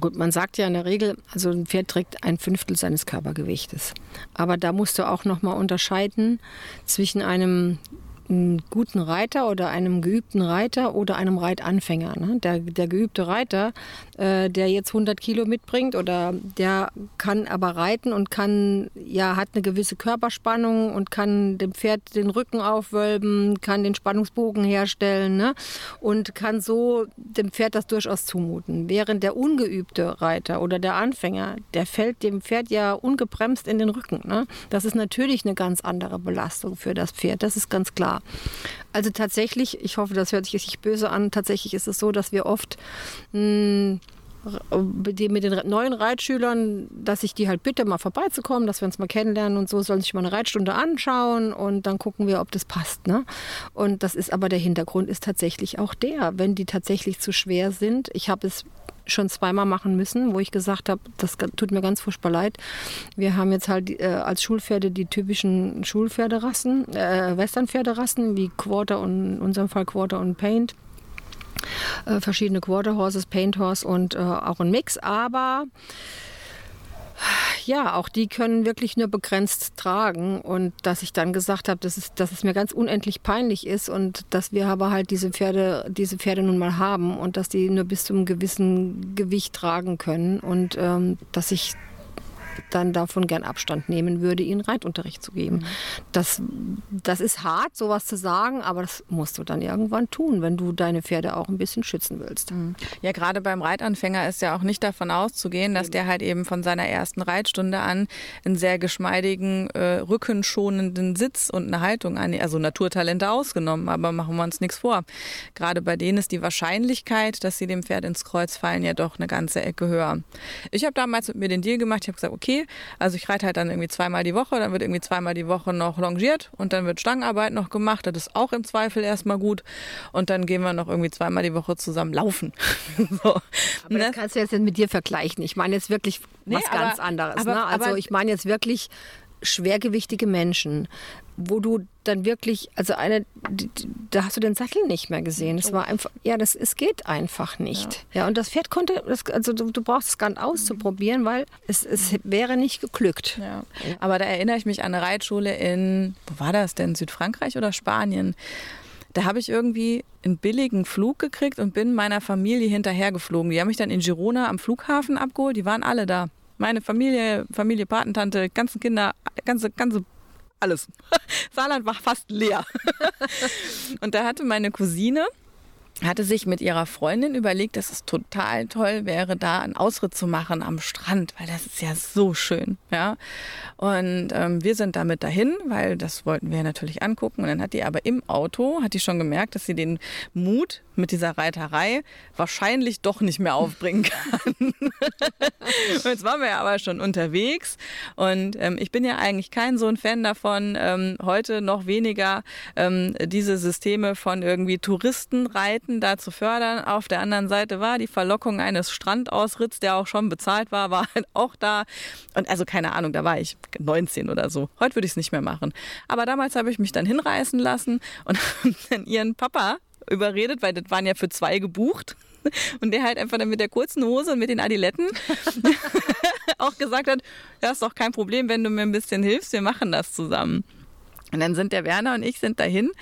Gut, man sagt ja in der Regel, also ein Pferd trägt ein Fünftel seines Körpergewichtes. Aber da musst du auch nochmal unterscheiden zwischen einem einem guten Reiter oder einem geübten Reiter oder einem Reitanfänger. Ne? Der, der geübte Reiter, äh, der jetzt 100 Kilo mitbringt oder der kann aber reiten und kann, ja, hat eine gewisse Körperspannung und kann dem Pferd den Rücken aufwölben, kann den Spannungsbogen herstellen ne? und kann so dem Pferd das durchaus zumuten. Während der ungeübte Reiter oder der Anfänger, der fällt dem Pferd ja ungebremst in den Rücken. Ne? Das ist natürlich eine ganz andere Belastung für das Pferd, das ist ganz klar. Also tatsächlich, ich hoffe, das hört sich nicht böse an, tatsächlich ist es so, dass wir oft mh, hm, mit den neuen Reitschülern, dass ich die halt bitte, mal vorbeizukommen, dass wir uns mal kennenlernen und so, sollen sich mal eine Reitstunde anschauen und dann gucken wir, ob das passt. Ne? Und das ist aber der Hintergrund ist tatsächlich auch der, wenn die tatsächlich zu schwer sind. Ich habe es schon zweimal machen müssen, wo ich gesagt habe, das tut mir ganz furchtbar leid. Wir haben jetzt halt äh, als Schulpferde die typischen Schulpferderassen, äh, Westernpferderassen wie Quarter und in unserem Fall Quarter und Paint. Äh, verschiedene Quarter Horses, Paint Horse und äh, auch ein Mix, aber ja, auch die können wirklich nur begrenzt tragen. Und dass ich dann gesagt habe, dass es, dass es mir ganz unendlich peinlich ist und dass wir aber halt diese Pferde, diese Pferde nun mal haben und dass die nur bis zu einem gewissen Gewicht tragen können und ähm, dass ich dann davon gern Abstand nehmen würde, ihnen Reitunterricht zu geben. Mhm. Das, das ist hart, sowas zu sagen, aber das musst du dann irgendwann tun, wenn du deine Pferde auch ein bisschen schützen willst. Mhm. Ja, gerade beim Reitanfänger ist ja auch nicht davon auszugehen, dass der halt eben von seiner ersten Reitstunde an einen sehr geschmeidigen, äh, rückenschonenden Sitz und eine Haltung an, also Naturtalente ausgenommen, aber machen wir uns nichts vor. Gerade bei denen ist die Wahrscheinlichkeit, dass sie dem Pferd ins Kreuz fallen, ja doch eine ganze Ecke höher. Ich habe damals mit mir den Deal gemacht, ich habe gesagt, okay, okay. Also ich reite halt dann irgendwie zweimal die Woche, dann wird irgendwie zweimal die Woche noch longiert und dann wird Stangenarbeit noch gemacht. Das ist auch im Zweifel erstmal gut. Und dann gehen wir noch irgendwie zweimal die Woche zusammen laufen. so. Aber das ne? kannst du jetzt mit dir vergleichen. Ich meine jetzt wirklich was nee, ganz anderes. Aber, ne? Also ich meine jetzt wirklich schwergewichtige Menschen, wo du dann wirklich, also eine, da hast du den Sattel nicht mehr gesehen. Es war einfach, ja, das, es geht einfach nicht. Ja, ja und das Pferd konnte, das, also du, du brauchst es gar nicht auszuprobieren, weil es, es wäre nicht geglückt. Ja. Aber da erinnere ich mich an eine Reitschule in, wo war das denn, Südfrankreich oder Spanien? Da habe ich irgendwie einen billigen Flug gekriegt und bin meiner Familie hinterhergeflogen. Die haben mich dann in Girona am Flughafen abgeholt. Die waren alle da. Meine Familie, Familie, Patentante, ganzen Kinder, ganze, ganze alles. Saarland war fast leer. und da hatte meine Cousine, hatte sich mit ihrer Freundin überlegt, dass es total toll wäre, da einen Ausritt zu machen am Strand, weil das ist ja so schön. Ja? Und ähm, wir sind damit dahin, weil das wollten wir natürlich angucken. Und dann hat die aber im Auto, hat die schon gemerkt, dass sie den Mut mit dieser Reiterei wahrscheinlich doch nicht mehr aufbringen kann. jetzt waren wir ja aber schon unterwegs und ähm, ich bin ja eigentlich kein so ein Fan davon, ähm, heute noch weniger ähm, diese Systeme von irgendwie Touristenreiten da zu fördern. Auf der anderen Seite war die Verlockung eines Strandausritts, der auch schon bezahlt war, war halt auch da. Und also keine Ahnung, da war ich 19 oder so. Heute würde ich es nicht mehr machen. Aber damals habe ich mich dann hinreißen lassen und dann ihren Papa überredet, weil das waren ja für zwei gebucht. Und der halt einfach dann mit der kurzen Hose und mit den Adiletten auch gesagt hat, ja, ist doch kein Problem, wenn du mir ein bisschen hilfst, wir machen das zusammen. Und dann sind der Werner und ich sind dahin.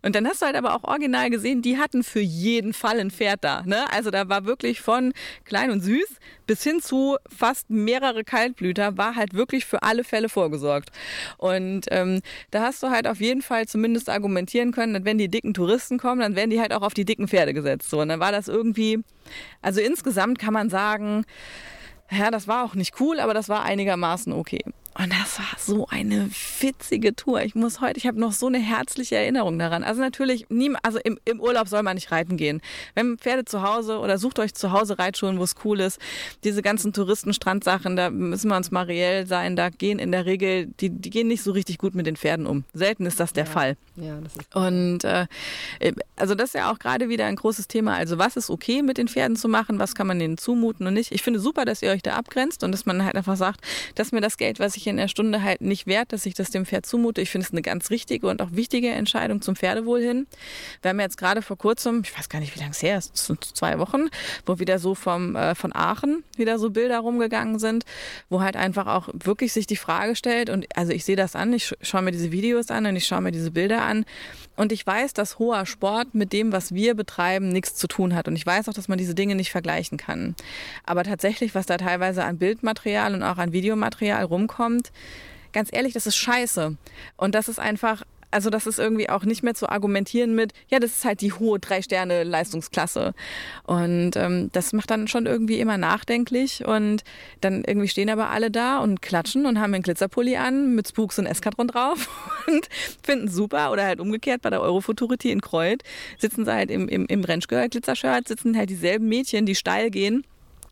Und dann hast du halt aber auch original gesehen, die hatten für jeden Fall ein Pferd da. Ne? Also da war wirklich von klein und süß bis hin zu fast mehrere Kaltblüter, war halt wirklich für alle Fälle vorgesorgt. Und ähm, da hast du halt auf jeden Fall zumindest argumentieren können, dass wenn die dicken Touristen kommen, dann werden die halt auch auf die dicken Pferde gesetzt. So, und dann war das irgendwie, also insgesamt kann man sagen, ja, das war auch nicht cool, aber das war einigermaßen okay. Und das war so eine witzige Tour. Ich muss heute, ich habe noch so eine herzliche Erinnerung daran. Also natürlich, nie, also im, im, Urlaub soll man nicht reiten gehen. Wenn Pferde zu Hause oder sucht euch zu Hause Reitschulen, wo es cool ist. Diese ganzen Touristenstrandsachen, da müssen wir uns mal reell sein. Da gehen in der Regel, die, die gehen nicht so richtig gut mit den Pferden um. Selten ist das der ja. Fall. Ja, das ist Und äh, also das ist ja auch gerade wieder ein großes Thema. Also was ist okay mit den Pferden zu machen? Was kann man denen zumuten und nicht? Ich finde super, dass ihr euch da abgrenzt und dass man halt einfach sagt, dass mir das Geld, was ich ich in der Stunde halt nicht wert, dass ich das dem Pferd zumute. Ich finde es eine ganz richtige und auch wichtige Entscheidung zum Pferdewohl hin. Wir haben jetzt gerade vor kurzem, ich weiß gar nicht, wie lange es her ist, zwei Wochen, wo wieder so vom, äh, von Aachen wieder so Bilder rumgegangen sind, wo halt einfach auch wirklich sich die Frage stellt und also ich sehe das an, ich schaue mir diese Videos an und ich schaue mir diese Bilder an und ich weiß, dass hoher Sport mit dem, was wir betreiben, nichts zu tun hat und ich weiß auch, dass man diese Dinge nicht vergleichen kann. Aber tatsächlich, was da teilweise an Bildmaterial und auch an Videomaterial rumkommt, ganz ehrlich, das ist scheiße. Und das ist einfach also das ist irgendwie auch nicht mehr zu argumentieren mit, ja, das ist halt die hohe Drei-Sterne-Leistungsklasse. Und ähm, das macht dann schon irgendwie immer nachdenklich. Und dann irgendwie stehen aber alle da und klatschen und haben einen Glitzerpulli an mit Spooks und Eskadron drauf und finden super. Oder halt umgekehrt bei der Eurofuturity in Kreuth sitzen sie halt im, im, im Rentschgör-Glitzershirt, sitzen halt dieselben Mädchen, die steil gehen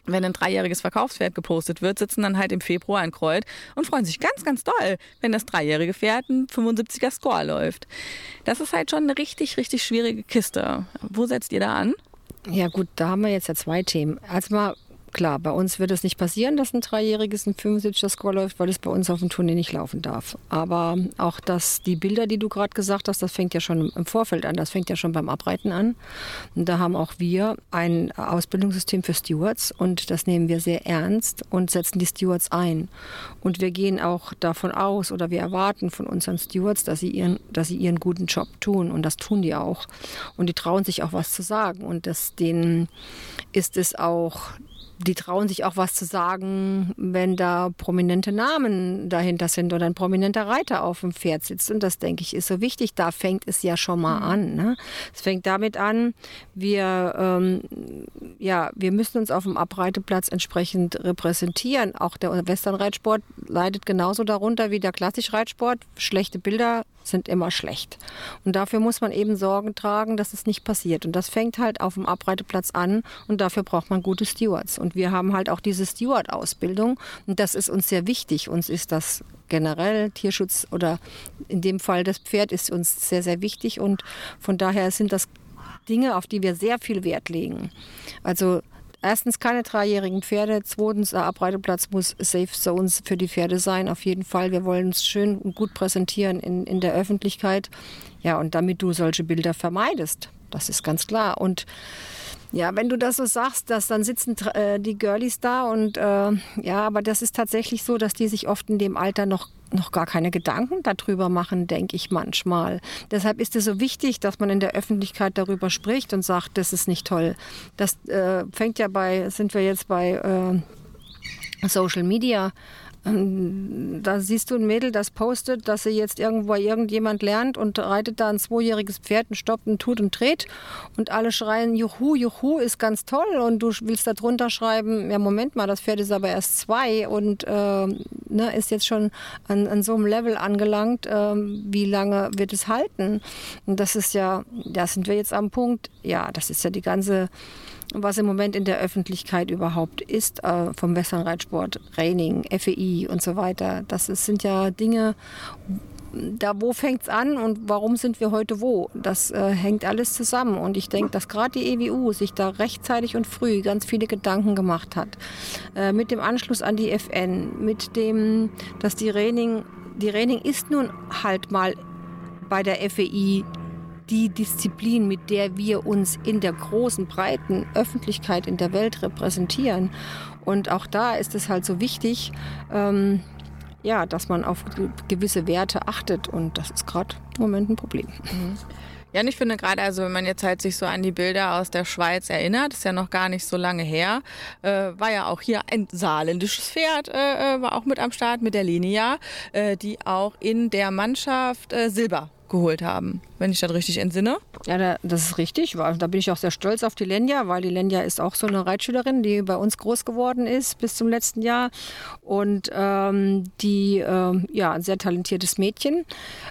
wenn ein dreijähriges Verkaufspferd gepostet wird, sitzen dann halt im Februar in Kreuz und freuen sich ganz, ganz doll, wenn das dreijährige Pferd ein 75er Score läuft. Das ist halt schon eine richtig, richtig schwierige Kiste. Wo setzt ihr da an? Ja gut, da haben wir jetzt ja zwei Themen. Erstmal Klar, bei uns wird es nicht passieren, dass ein Dreijähriges ein 75er Score läuft, weil es bei uns auf dem Turnier nicht laufen darf. Aber auch dass die Bilder, die du gerade gesagt hast, das fängt ja schon im Vorfeld an, das fängt ja schon beim Abreiten an. Und da haben auch wir ein Ausbildungssystem für Stewards und das nehmen wir sehr ernst und setzen die Stewards ein. Und wir gehen auch davon aus oder wir erwarten von unseren Stewards, dass sie ihren, dass sie ihren guten Job tun und das tun die auch. Und die trauen sich auch was zu sagen und das, denen ist es auch die trauen sich auch was zu sagen, wenn da prominente Namen dahinter sind oder ein prominenter Reiter auf dem Pferd sitzt. Und das, denke ich, ist so wichtig. Da fängt es ja schon mal mhm. an. Ne? Es fängt damit an, wir, ähm, ja, wir müssen uns auf dem Abreiteplatz entsprechend repräsentieren. Auch der Westernreitsport leidet genauso darunter wie der Klassischreitsport. Schlechte Bilder sind immer schlecht. Und dafür muss man eben Sorgen tragen, dass es nicht passiert. Und das fängt halt auf dem Abreiteplatz an und dafür braucht man gute Stewards. Und wir haben halt auch diese Steward-Ausbildung und das ist uns sehr wichtig. Uns ist das generell Tierschutz oder in dem Fall das Pferd ist uns sehr, sehr wichtig und von daher sind das Dinge, auf die wir sehr viel Wert legen. Also Erstens keine dreijährigen Pferde. Zweitens, der Abreiteplatz muss Safe Zones für die Pferde sein. Auf jeden Fall. Wir wollen uns schön und gut präsentieren in, in der Öffentlichkeit. Ja, und damit du solche Bilder vermeidest. Das ist ganz klar. Und ja, wenn du das so sagst, dass dann sitzen äh, die Girlies da und äh, ja, aber das ist tatsächlich so, dass die sich oft in dem Alter noch noch gar keine Gedanken darüber machen, denke ich manchmal. Deshalb ist es so wichtig, dass man in der Öffentlichkeit darüber spricht und sagt, das ist nicht toll. Das äh, fängt ja bei, sind wir jetzt bei äh, Social Media da siehst du ein Mädel, das postet, dass sie jetzt irgendwo irgendjemand lernt und reitet da ein zweijähriges Pferd und stoppt und tut und dreht. Und alle schreien, juhu, juhu, ist ganz toll. Und du willst da drunter schreiben, ja Moment mal, das Pferd ist aber erst zwei und äh, ne, ist jetzt schon an, an so einem Level angelangt, äh, wie lange wird es halten? Und das ist ja, da sind wir jetzt am Punkt, ja, das ist ja die ganze was im Moment in der Öffentlichkeit überhaupt ist, äh, vom Westernreitsport, Training, FEI und so weiter. Das ist, sind ja Dinge, da wo es an und warum sind wir heute wo? Das äh, hängt alles zusammen. Und ich denke, dass gerade die EWU sich da rechtzeitig und früh ganz viele Gedanken gemacht hat. Äh, mit dem Anschluss an die FN, mit dem, dass die Reining, die Reining ist nun halt mal bei der FEI die Disziplin, mit der wir uns in der großen, breiten Öffentlichkeit in der Welt repräsentieren. Und auch da ist es halt so wichtig, ähm, ja, dass man auf gewisse Werte achtet. Und das ist gerade im Moment ein Problem. Mhm. Ja, und ich finde gerade, also wenn man jetzt halt sich so an die Bilder aus der Schweiz erinnert, ist ja noch gar nicht so lange her, äh, war ja auch hier ein saarländisches Pferd, äh, äh war auch mit am Start mit der Linia, äh, die auch in der Mannschaft äh, Silber geholt haben, wenn ich das richtig entsinne. Ja, das ist richtig. Da bin ich auch sehr stolz auf die Lenja, weil die Lenja ist auch so eine Reitschülerin, die bei uns groß geworden ist bis zum letzten Jahr. Und ähm, die, äh, ja, ein sehr talentiertes Mädchen,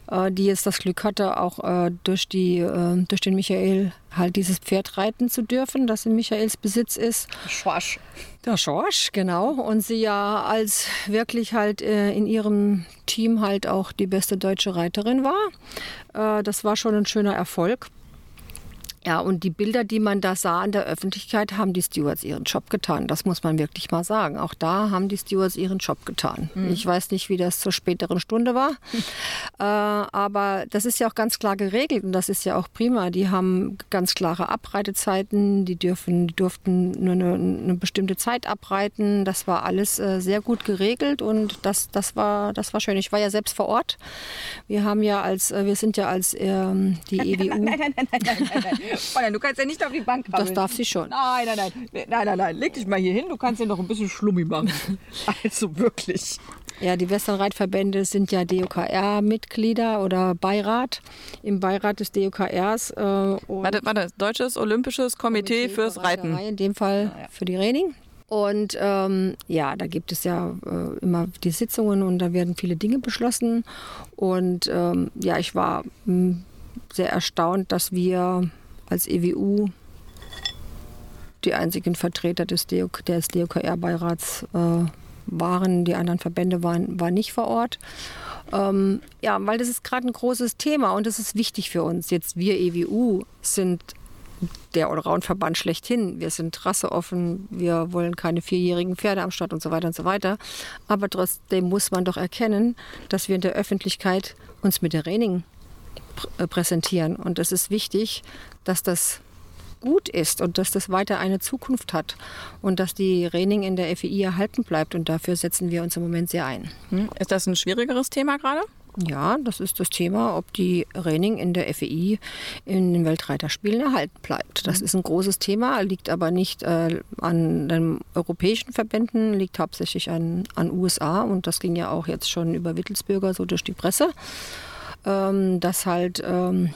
äh, die jetzt das Glück hatte, auch äh, durch, die, äh, durch den Michael halt dieses Pferd reiten zu dürfen, das in Michaels Besitz ist. Schorsch. Der Schorsch, genau. Und sie ja als wirklich halt äh, in ihrem Team halt auch die beste deutsche Reiterin war. Äh, das war schon ein schöner Erfolg. Ja, und die Bilder, die man da sah in der Öffentlichkeit, haben die Stewards ihren Job getan. Das muss man wirklich mal sagen. Auch da haben die Stewards ihren Job getan. Mhm. Ich weiß nicht, wie das zur späteren Stunde war, äh, aber das ist ja auch ganz klar geregelt und das ist ja auch prima. Die haben ganz klare Abreitezeiten, die, dürfen, die durften nur eine, eine bestimmte Zeit abreiten. Das war alles äh, sehr gut geregelt und das, das, war, das war schön. Ich war ja selbst vor Ort. Wir haben ja als, äh, wir sind ja als ähm, die EWU. Nein, nein, nein, nein, nein, nein, nein. Fräulein, du kannst ja nicht auf die Bank krabbeln. Das darf sie schon. Nein, nein, nein. Nein, nein, nein. Leg dich mal hier hin. Du kannst ja noch ein bisschen Schlummi machen. Also wirklich. Ja, die Westernreitverbände sind ja DOKR-Mitglieder oder Beirat. Im Beirat des DOKRs. Äh, warte, warte, Deutsches Olympisches Komitee, Komitee fürs Reiten. In dem Fall ja, ja. für die Reining. Und ähm, ja, da gibt es ja äh, immer die Sitzungen und da werden viele Dinge beschlossen. Und ähm, ja, ich war mh, hm, sehr erstaunt, dass wir als EWU die einzigen Vertreter des, DOK, des DOKR-Beirats äh, waren. Die anderen Verbände waren, waren nicht vor Ort. Ähm, ja, weil das ist gerade ein großes Thema und das ist wichtig für uns. Jetzt wir EWU sind der Allround-Verband schlechthin. Wir sind rasseoffen, wir wollen keine vierjährigen Pferde am Start und so weiter und so weiter. Aber trotzdem muss man doch erkennen, dass wir in der Öffentlichkeit uns mit der Reining äh, präsentieren. Und es ist wichtig, dass das gut ist und dass das weiter eine Zukunft hat und dass die Reining in der FEI erhalten bleibt. Und dafür setzen wir uns im Moment sehr ein. Hm. Ist das ein schwierigeres Thema gerade? Ja, das ist das Thema, ob die Reining in der FEI in den Weltreiterspielen erhalten bleibt. Das mhm. ist ein großes Thema, liegt aber nicht äh, an den europäischen Verbänden, liegt hauptsächlich an, an USA und das ging ja auch jetzt schon über Wittelsbürger so durch die Presse ähm, dass halt ähm,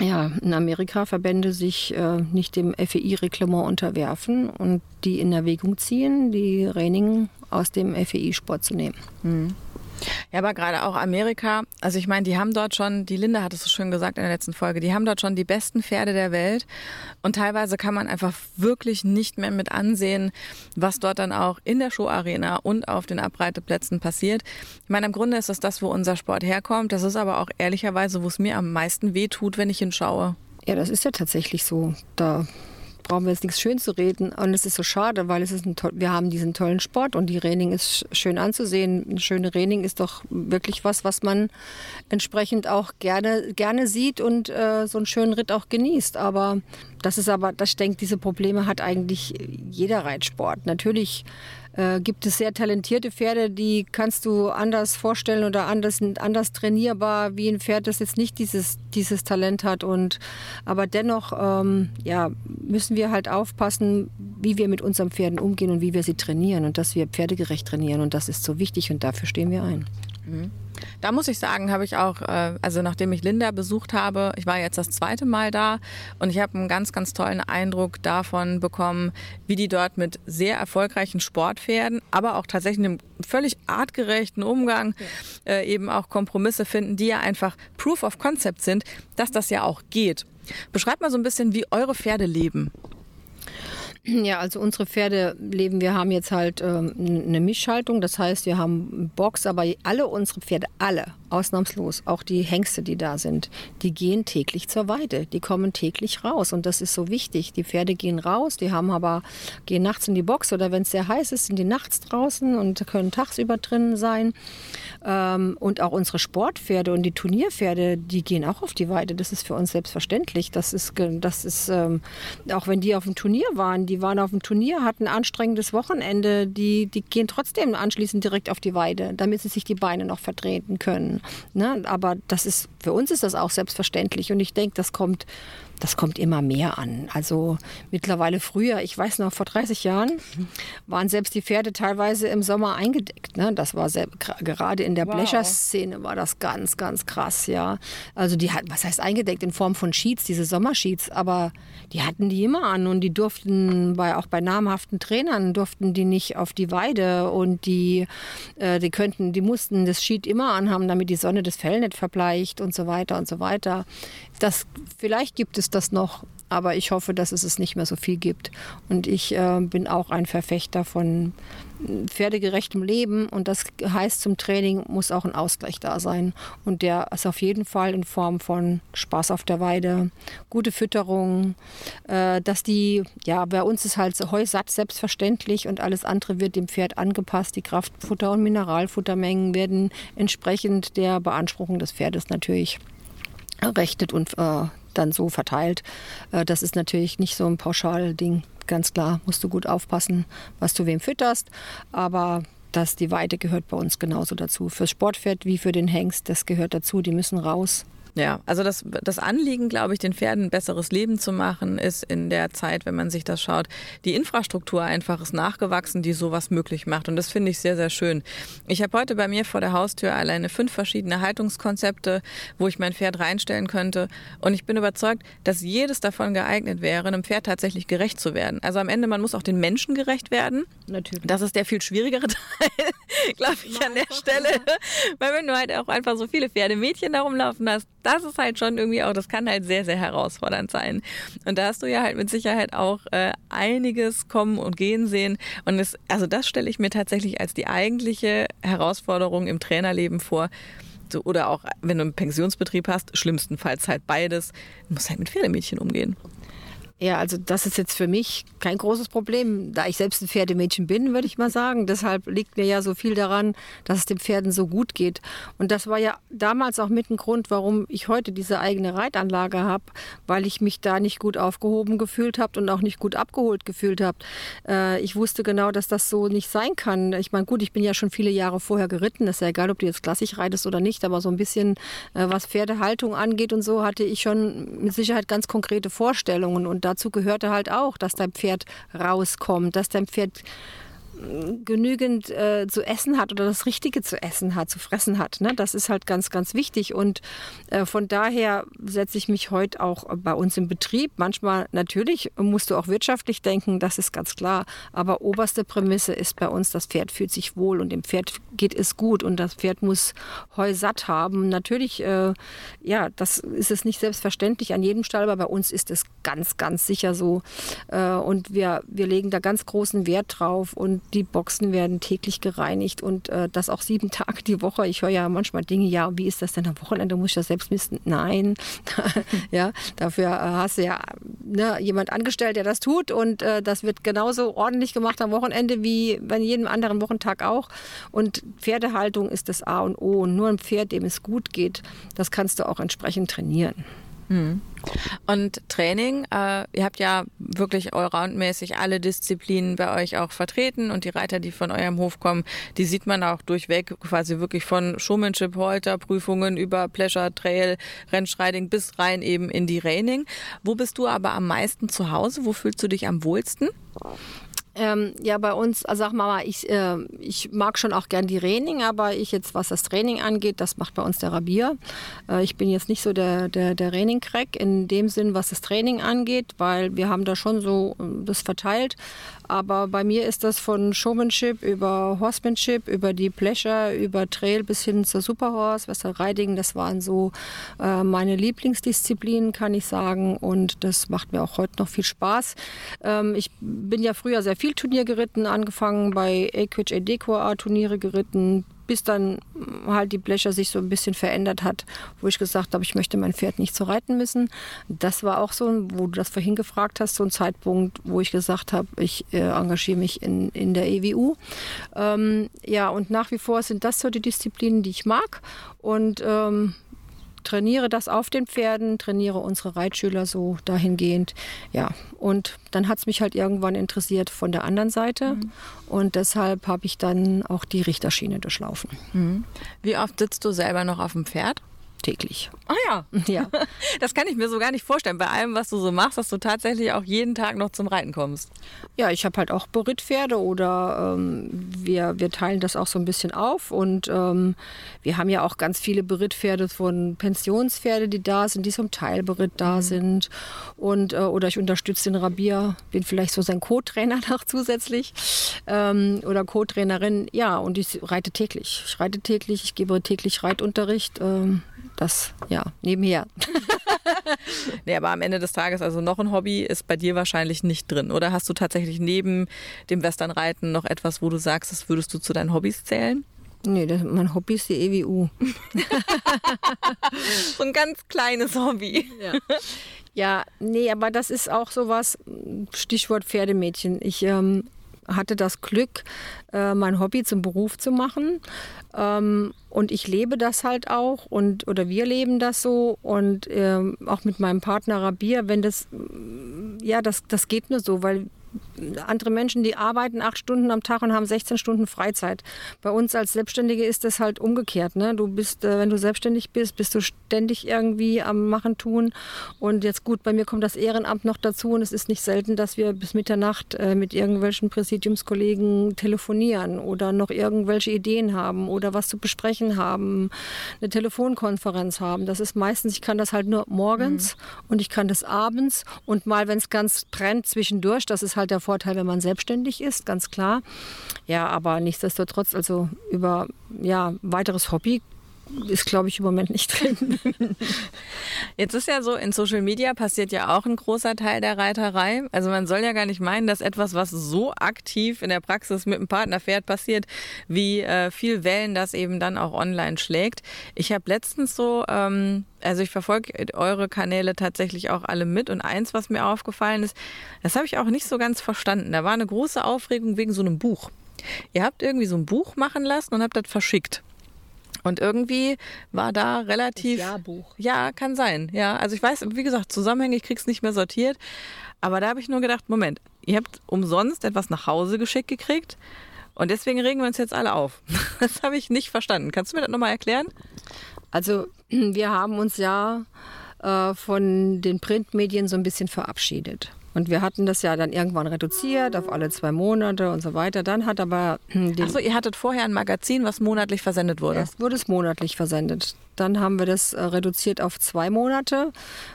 ja, in Amerika Verbände sich äh, nicht dem FEI-Reglement unterwerfen und die in Erwägung ziehen, die Reining aus dem FEI-Sport zu nehmen. Mhm. Ja, aber gerade auch Amerika, also ich meine, die haben dort schon, die Linda hat es so schön gesagt in der letzten Folge, die haben dort schon die besten Pferde der Welt und teilweise kann man einfach wirklich nicht mehr mit ansehen, was dort dann auch in der Showarena und auf den Abreiteplätzen passiert. Ich meine, im Grunde ist das das, wo unser Sport herkommt. Das ist aber auch ehrlicherweise, wo es mir am meisten weh tut, wenn ich hinschaue. Ja, das ist ja tatsächlich so. Da brauchen wir jetzt nichts schön zu reden. Und es ist so schade, weil es ist ein wir haben diesen tollen Sport und die Reining ist schön anzusehen. Eine schöne Reining ist doch wirklich was, was man entsprechend auch gerne, gerne sieht und äh, so einen schönen Ritt auch genießt. Aber das ist aber, das, ich denke, diese Probleme hat eigentlich jeder Reitsport. Natürlich äh, gibt es sehr talentierte Pferde, die kannst du anders vorstellen oder anders, anders trainierbar, wie ein Pferd, das jetzt nicht dieses, dieses Talent hat. Und, aber dennoch ähm, ja, müssen wir halt aufpassen, wie wir mit unseren Pferden umgehen und wie wir sie trainieren und dass wir pferdegerecht trainieren. Und das ist so wichtig und dafür stehen wir ein. Mhm. Da muss ich sagen, habe ich auch, äh, also nachdem ich Linda besucht habe, ich war jetzt das zweite Mal da und ich habe einen ganz, ganz tollen Eindruck davon bekommen, wie die dort mit sehr erfolgreichen Sportpferden, aber auch tatsächlich einem völlig artgerechten Umgang ja. äh, eben auch Kompromisse finden, die ja einfach Proof of Concept sind, dass das ja auch geht. Beschreibt mal so ein bisschen, wie eure Pferde leben. Ja, also unsere Pferde leben, wir haben jetzt halt ähm, eine Mischhaltung, das heißt, wir haben Box, aber alle unsere Pferde, alle, ausnahmslos, auch die Hengste, die da sind, die gehen täglich zur Weide, die kommen täglich raus und das ist so wichtig. Die Pferde gehen raus, die haben aber, gehen nachts in die Box oder wenn es sehr heiß ist, sind die nachts draußen und können tagsüber drinnen sein. Ähm, und auch unsere Sportpferde und die Turnierpferde, die gehen auch auf die Weide. Das ist für uns selbstverständlich. Das ist, das ist ähm, auch wenn die auf dem Turnier waren, die waren auf dem Turnier, hatten ein anstrengendes Wochenende, die, die gehen trotzdem anschließend direkt auf die Weide, damit sie sich die Beine noch vertreten können. Ne? Aber das ist, für uns ist das auch selbstverständlich. Und ich denke, das kommt das kommt immer mehr an. Also mittlerweile früher, ich weiß noch, vor 30 Jahren waren selbst die Pferde teilweise im Sommer eingedeckt. Ne? Das war sehr, gerade in der wow. Blecherszene war das ganz, ganz krass, ja. Also die hatten, was heißt eingedeckt in Form von Sheets, diese Sommersheets, aber die hatten die immer an und die durften bei, auch bei namhaften Trainern durften die nicht auf die Weide und die, äh, die könnten, die mussten das Sheet immer anhaben, damit die Sonne das Fell nicht verbleicht und so weiter und so weiter. Das, vielleicht gibt es das noch, aber ich hoffe, dass es es nicht mehr so viel gibt. Und ich äh, bin auch ein Verfechter von pferdegerechtem Leben und das heißt, zum Training muss auch ein Ausgleich da sein. Und der ist auf jeden Fall in Form von Spaß auf der Weide, gute Fütterung, äh, dass die, ja, bei uns ist halt Heu satt selbstverständlich und alles andere wird dem Pferd angepasst. Die Kraftfutter- und Mineralfuttermengen werden entsprechend der Beanspruchung des Pferdes natürlich errechnet und äh, dann so verteilt. Äh, das ist natürlich nicht so ein Pauschalding. Ganz klar, musst du gut aufpassen, was du wem fütterst. Aber dass die Weide gehört bei uns genauso dazu. Fürs Sportpferd wie für den Hengst, das gehört dazu. Die müssen raus. Ja, also das, das Anliegen, glaube ich, den Pferden ein besseres Leben zu machen, ist in der Zeit, wenn man sich das schaut, die Infrastruktur einfach ist nachgewachsen, die sowas möglich macht. Und das finde ich sehr, sehr schön. Ich habe heute bei mir vor der Haustür alleine fünf verschiedene Haltungskonzepte, wo ich mein Pferd reinstellen könnte. Und ich bin überzeugt, dass jedes davon geeignet wäre, einem Pferd tatsächlich gerecht zu werden. Also am Ende, man muss auch den Menschen gerecht werden. Natürlich. Das ist der viel schwierigere Teil, glaube ich, an der Stelle. Weil wenn du halt auch einfach so viele Pferdemädchen da rumlaufen hast, das ist halt schon irgendwie auch, das kann halt sehr, sehr herausfordernd sein. Und da hast du ja halt mit Sicherheit auch äh, einiges kommen und gehen sehen. Und es, also das stelle ich mir tatsächlich als die eigentliche Herausforderung im Trainerleben vor. So, oder auch, wenn du einen Pensionsbetrieb hast, schlimmstenfalls halt beides, du musst halt mit Pferdemädchen umgehen. Ja, also das ist jetzt für mich kein großes Problem. Da ich selbst ein Pferdemädchen bin, würde ich mal sagen. Deshalb liegt mir ja so viel daran, dass es den Pferden so gut geht. Und das war ja damals auch mit ein Grund, warum ich heute diese eigene Reitanlage habe, weil ich mich da nicht gut aufgehoben gefühlt habe und auch nicht gut abgeholt gefühlt habe. Äh, ich wusste genau, dass das so nicht sein kann. Ich meine, gut, ich bin ja schon viele Jahre vorher geritten. Das ist ja egal, ob du jetzt klassisch reitest oder nicht, aber so ein bisschen, äh, was Pferdehaltung angeht und so, hatte ich schon mit Sicherheit ganz konkrete Vorstellungen. Und dazu gehörte halt auch, dass dein Pferd rauskommt, dass dein Pferd genügend äh, zu essen hat oder das Richtige zu essen hat, zu fressen hat. Ne? Das ist halt ganz, ganz wichtig. Und äh, von daher setze ich mich heute auch bei uns im Betrieb. Manchmal natürlich musst du auch wirtschaftlich denken, das ist ganz klar. Aber oberste Prämisse ist bei uns, das Pferd fühlt sich wohl und dem Pferd geht es gut und das Pferd muss Heu satt haben. Natürlich, äh, ja, das ist es nicht selbstverständlich an jedem Stall, aber bei uns ist es ganz, ganz sicher so. Äh, und wir, wir legen da ganz großen Wert drauf und die Boxen werden täglich gereinigt und äh, das auch sieben Tage die Woche. Ich höre ja manchmal Dinge, ja, wie ist das denn am Wochenende? Muss ich das selbst misten? Nein. ja, dafür äh, hast du ja ne, jemand angestellt, der das tut und äh, das wird genauso ordentlich gemacht am Wochenende wie bei jedem anderen Wochentag auch. Und Pferdehaltung ist das A und O. Und nur ein Pferd, dem es gut geht, das kannst du auch entsprechend trainieren. Hm. Und Training, äh, ihr habt ja wirklich allroundmäßig alle Disziplinen bei euch auch vertreten und die Reiter, die von eurem Hof kommen, die sieht man auch durchweg quasi wirklich von Showmanship, Holter, Prüfungen über Pleasure, Trail, Rennschreiding bis rein eben in die Raining. Wo bist du aber am meisten zu Hause? Wo fühlst du dich am wohlsten? Ähm, ja, bei uns, also sag mal, ich, äh, ich mag schon auch gern die Training, aber ich jetzt, was das Training angeht, das macht bei uns der Rabier. Äh, ich bin jetzt nicht so der, der, der Training-Crack in dem Sinn, was das Training angeht, weil wir haben da schon so äh, das verteilt. Aber bei mir ist das von Showmanship über Horsemanship, über die Pleasure, über Trail bis hin zur Superhorse, Western Riding. Das waren so äh, meine Lieblingsdisziplinen, kann ich sagen. Und das macht mir auch heute noch viel Spaß. Ähm, ich bin ja früher sehr viel Turnier geritten, angefangen bei Equidge Edecoa Turniere geritten, bis dann halt die Blecher sich so ein bisschen verändert hat, wo ich gesagt habe, ich möchte mein Pferd nicht so reiten müssen. Das war auch so, wo du das vorhin gefragt hast, so ein Zeitpunkt, wo ich gesagt habe, ich äh, engagiere mich in, in der EWU. Ähm, ja, und nach wie vor sind das so die Disziplinen, die ich mag. Und ähm, trainiere das auf den Pferden, trainiere unsere Reitschüler so dahingehend. Ja, und dann hat es mich halt irgendwann interessiert von der anderen Seite. Mhm. Und deshalb habe ich dann auch die Richterschiene durchlaufen. Mhm. Wie oft sitzt du selber noch auf dem Pferd? Täglich. Ah ja. ja. Das kann ich mir so gar nicht vorstellen. Bei allem, was du so machst, dass du tatsächlich auch jeden Tag noch zum Reiten kommst. Ja, ich habe halt auch Berittpferde oder ähm, wir, wir teilen das auch so ein bisschen auf. Und ähm, wir haben ja auch ganz viele Berittpferde von Pensionspferde, die da sind, die zum Teilberitt da mhm. sind. Und, äh, oder ich unterstütze den Rabier, bin vielleicht so sein Co-Trainer noch zusätzlich ähm, oder Co-Trainerin. Ja, und ich reite täglich. Ich reite täglich, ich gebe täglich Reitunterricht. Das, ja, nebenher. nee, aber am Ende des Tages, also noch ein Hobby ist bei dir wahrscheinlich nicht drin. Oder hast du tatsächlich neben dem Westernreiten noch etwas, wo du sagst, das würdest du zu deinen Hobbys zählen? Nee, das, mein Hobby ist die EWU. so ein ganz kleines Hobby. Ja. ja, nee, aber das ist auch sowas, Stichwort Pferdemädchen. Ich ähm, hatte das Glück, äh, mein Hobby zum Beruf zu machen. Ähm, und ich lebe das halt auch und oder wir leben das so und ähm, auch mit meinem Partner Rabir, wenn das ja das das geht nur so, weil andere Menschen, die arbeiten acht Stunden am Tag und haben 16 Stunden Freizeit. Bei uns als Selbstständige ist das halt umgekehrt. Ne? Du bist, äh, wenn du selbstständig bist, bist du ständig irgendwie am Machen, tun. Und jetzt gut, bei mir kommt das Ehrenamt noch dazu und es ist nicht selten, dass wir bis Mitternacht äh, mit irgendwelchen Präsidiumskollegen telefonieren oder noch irgendwelche Ideen haben oder was zu besprechen haben, eine Telefonkonferenz haben. Das ist meistens, ich kann das halt nur morgens mhm. und ich kann das abends und mal, wenn es ganz brennt, zwischendurch. Das ist halt der Vorteil, wenn man selbstständig ist, ganz klar. Ja, aber nichtsdestotrotz, also über ja, weiteres Hobby ist, glaube ich, im Moment nicht drin. Jetzt ist ja so, in Social Media passiert ja auch ein großer Teil der Reiterei. Also man soll ja gar nicht meinen, dass etwas, was so aktiv in der Praxis mit einem Partner fährt, passiert, wie äh, viel Wellen das eben dann auch online schlägt. Ich habe letztens so, ähm, also ich verfolge eure Kanäle tatsächlich auch alle mit und eins, was mir aufgefallen ist, das habe ich auch nicht so ganz verstanden. Da war eine große Aufregung wegen so einem Buch. Ihr habt irgendwie so ein Buch machen lassen und habt das verschickt. Und irgendwie war da relativ. Das Jahrbuch. Ja, kann sein. Ja, also ich weiß, wie gesagt, Zusammenhänge, ich krieg's nicht mehr sortiert. Aber da habe ich nur gedacht, Moment, ihr habt umsonst etwas nach Hause geschickt gekriegt. Und deswegen regen wir uns jetzt alle auf. Das habe ich nicht verstanden. Kannst du mir das nochmal erklären? Also, wir haben uns ja äh, von den Printmedien so ein bisschen verabschiedet. Und wir hatten das ja dann irgendwann reduziert auf alle zwei Monate und so weiter. Dann hat aber. Achso, ihr hattet vorher ein Magazin, was monatlich versendet wurde? Erst wurde es monatlich versendet. Dann haben wir das äh, reduziert auf zwei Monate,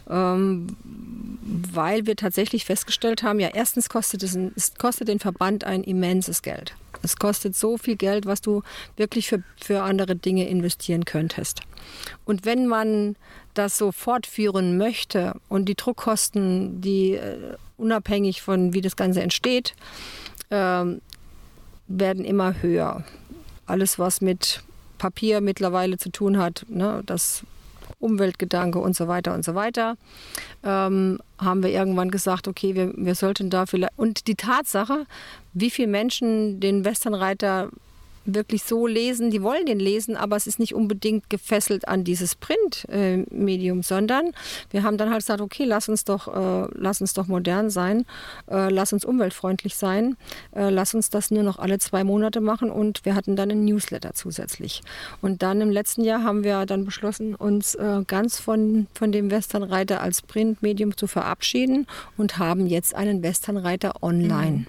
ähm, weil wir tatsächlich festgestellt haben, ja, erstens kostet es, es kostet den Verband ein immenses Geld. Es kostet so viel Geld, was du wirklich für, für andere Dinge investieren könntest. Und wenn man das so fortführen möchte und die Druckkosten, die äh, unabhängig von wie das Ganze entsteht, äh, werden immer höher. Alles, was mit Papier mittlerweile zu tun hat, ne, das Umweltgedanke und so weiter und so weiter, ähm, haben wir irgendwann gesagt, okay, wir, wir sollten da vielleicht. Und die Tatsache, wie viele Menschen den Westernreiter wirklich so lesen, die wollen den lesen, aber es ist nicht unbedingt gefesselt an dieses Printmedium, sondern wir haben dann halt gesagt, okay, lass uns doch, äh, lass uns doch modern sein, äh, lass uns umweltfreundlich sein, äh, lass uns das nur noch alle zwei Monate machen und wir hatten dann einen Newsletter zusätzlich. Und dann im letzten Jahr haben wir dann beschlossen, uns äh, ganz von, von dem Westernreiter als Printmedium zu verabschieden und haben jetzt einen Westernreiter online. Mhm.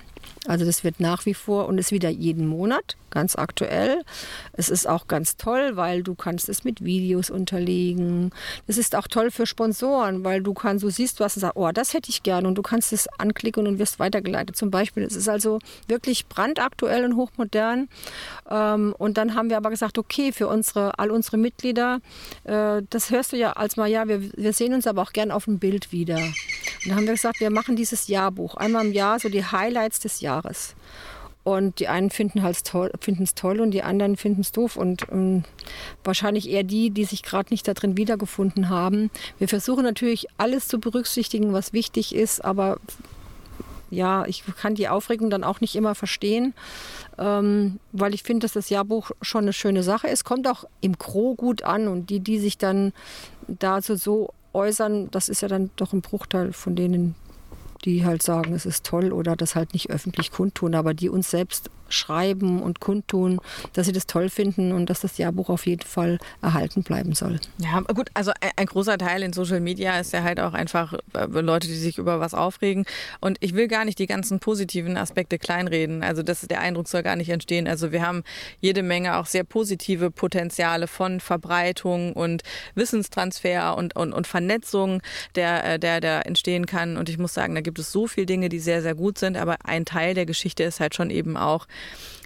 Also das wird nach wie vor und ist wieder jeden Monat ganz aktuell. Es ist auch ganz toll, weil du kannst es mit Videos unterlegen. Das ist auch toll für Sponsoren, weil du kannst, du siehst was und sagst, oh, das hätte ich gerne und du kannst es anklicken und wirst weitergeleitet. Zum Beispiel, es ist also wirklich brandaktuell und hochmodern. Ähm, und dann haben wir aber gesagt, okay, für unsere, all unsere Mitglieder, äh, das hörst du ja als mal, ja, wir, wir sehen uns aber auch gern auf dem Bild wieder. Und dann haben wir gesagt, wir machen dieses Jahrbuch. Einmal im Jahr so die Highlights des Jahres. Und die einen finden halt toll, es toll und die anderen finden es doof. Und ähm, wahrscheinlich eher die, die sich gerade nicht da drin wiedergefunden haben. Wir versuchen natürlich alles zu berücksichtigen, was wichtig ist, aber ja, ich kann die Aufregung dann auch nicht immer verstehen, ähm, weil ich finde, dass das Jahrbuch schon eine schöne Sache ist. Kommt auch im Gro gut an und die, die sich dann dazu so äußern, das ist ja dann doch ein Bruchteil von denen, die halt sagen, es ist toll oder das halt nicht öffentlich kundtun, aber die uns selbst schreiben und kundtun, dass sie das toll finden und dass das Jahrbuch auf jeden Fall erhalten bleiben soll. Ja, gut, also ein, großer Teil in Social Media ist ja halt auch einfach äh, Leute, die sich über was aufregen. Und ich will gar nicht die ganzen positiven Aspekte kleinreden. Also das, der Eindruck soll gar nicht entstehen. Also wir haben jede Menge auch sehr positive Potenziale von Verbreitung und Wissenstransfer und, und, und Vernetzung, der, äh, der, der entstehen kann. Und ich muss sagen, da gibt gibt es so viele Dinge, die sehr, sehr gut sind, aber ein Teil der Geschichte ist halt schon eben auch,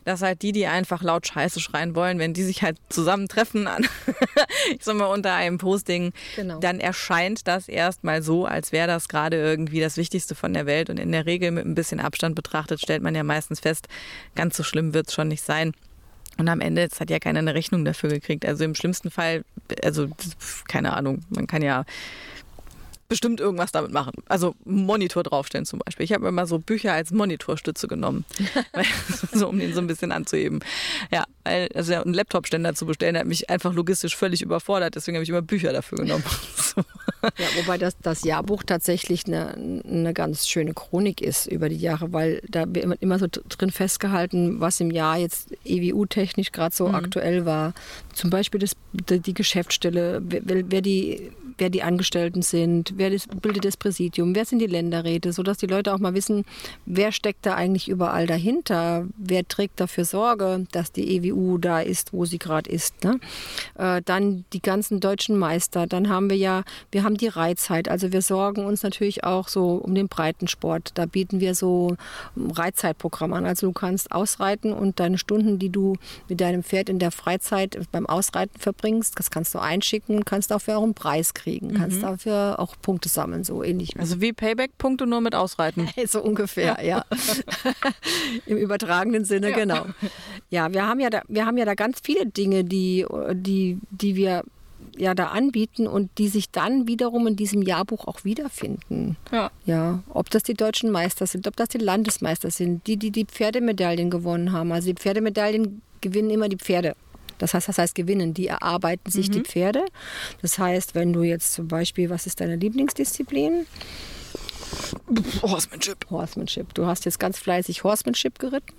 dass halt die, die einfach laut Scheiße schreien wollen, wenn die sich halt zusammentreffen an, ich sag mal, unter einem Posting, genau. dann erscheint das erstmal so, als wäre das gerade irgendwie das Wichtigste von der Welt. Und in der Regel mit ein bisschen Abstand betrachtet, stellt man ja meistens fest, ganz so schlimm wird es schon nicht sein. Und am Ende hat ja keiner eine Rechnung dafür gekriegt. Also im schlimmsten Fall, also keine Ahnung, man kann ja bestimmt irgendwas damit machen. Also Monitor draufstellen zum Beispiel. Ich habe immer so Bücher als Monitorstütze genommen, so um den so ein bisschen anzuheben. Ja, also einen Laptop-Ständer zu bestellen, hat mich einfach logistisch völlig überfordert. Deswegen habe ich immer Bücher dafür genommen. so. Ja, wobei das, das Jahrbuch tatsächlich eine, eine ganz schöne Chronik ist über die Jahre, weil da wird immer so drin festgehalten, was im Jahr jetzt EWU-technisch gerade so mhm. aktuell war. Zum Beispiel das, die Geschäftsstelle, wer, wer die wer die Angestellten sind, wer das, bildet das Präsidium, wer sind die Länderräte, sodass die Leute auch mal wissen, wer steckt da eigentlich überall dahinter, wer trägt dafür Sorge, dass die EWU da ist, wo sie gerade ist. Ne? Äh, dann die ganzen deutschen Meister, dann haben wir ja, wir haben die Reitzeit, also wir sorgen uns natürlich auch so um den Breitensport. Da bieten wir so Reitzeitprogramm an. Also du kannst ausreiten und deine Stunden, die du mit deinem Pferd in der Freizeit beim Ausreiten verbringst, das kannst du einschicken, kannst dafür auch einen Preis kriegen kriegen. Kannst mhm. dafür auch Punkte sammeln, so ähnlich. Also wie Payback-Punkte nur mit Ausreiten. so ungefähr, ja. ja. Im übertragenen Sinne, ja. genau. Ja, wir haben ja da, wir haben ja da ganz viele Dinge, die, die, die wir ja da anbieten und die sich dann wiederum in diesem Jahrbuch auch wiederfinden. Ja. ja. Ob das die deutschen Meister sind, ob das die Landesmeister sind, die, die die Pferdemedaillen gewonnen haben. Also die Pferdemedaillen gewinnen immer die Pferde. Das heißt, das heißt gewinnen. Die erarbeiten sich mhm. die Pferde. Das heißt, wenn du jetzt zum Beispiel, was ist deine Lieblingsdisziplin? Horsemanship. Horsemanship. Du hast jetzt ganz fleißig Horsemanship geritten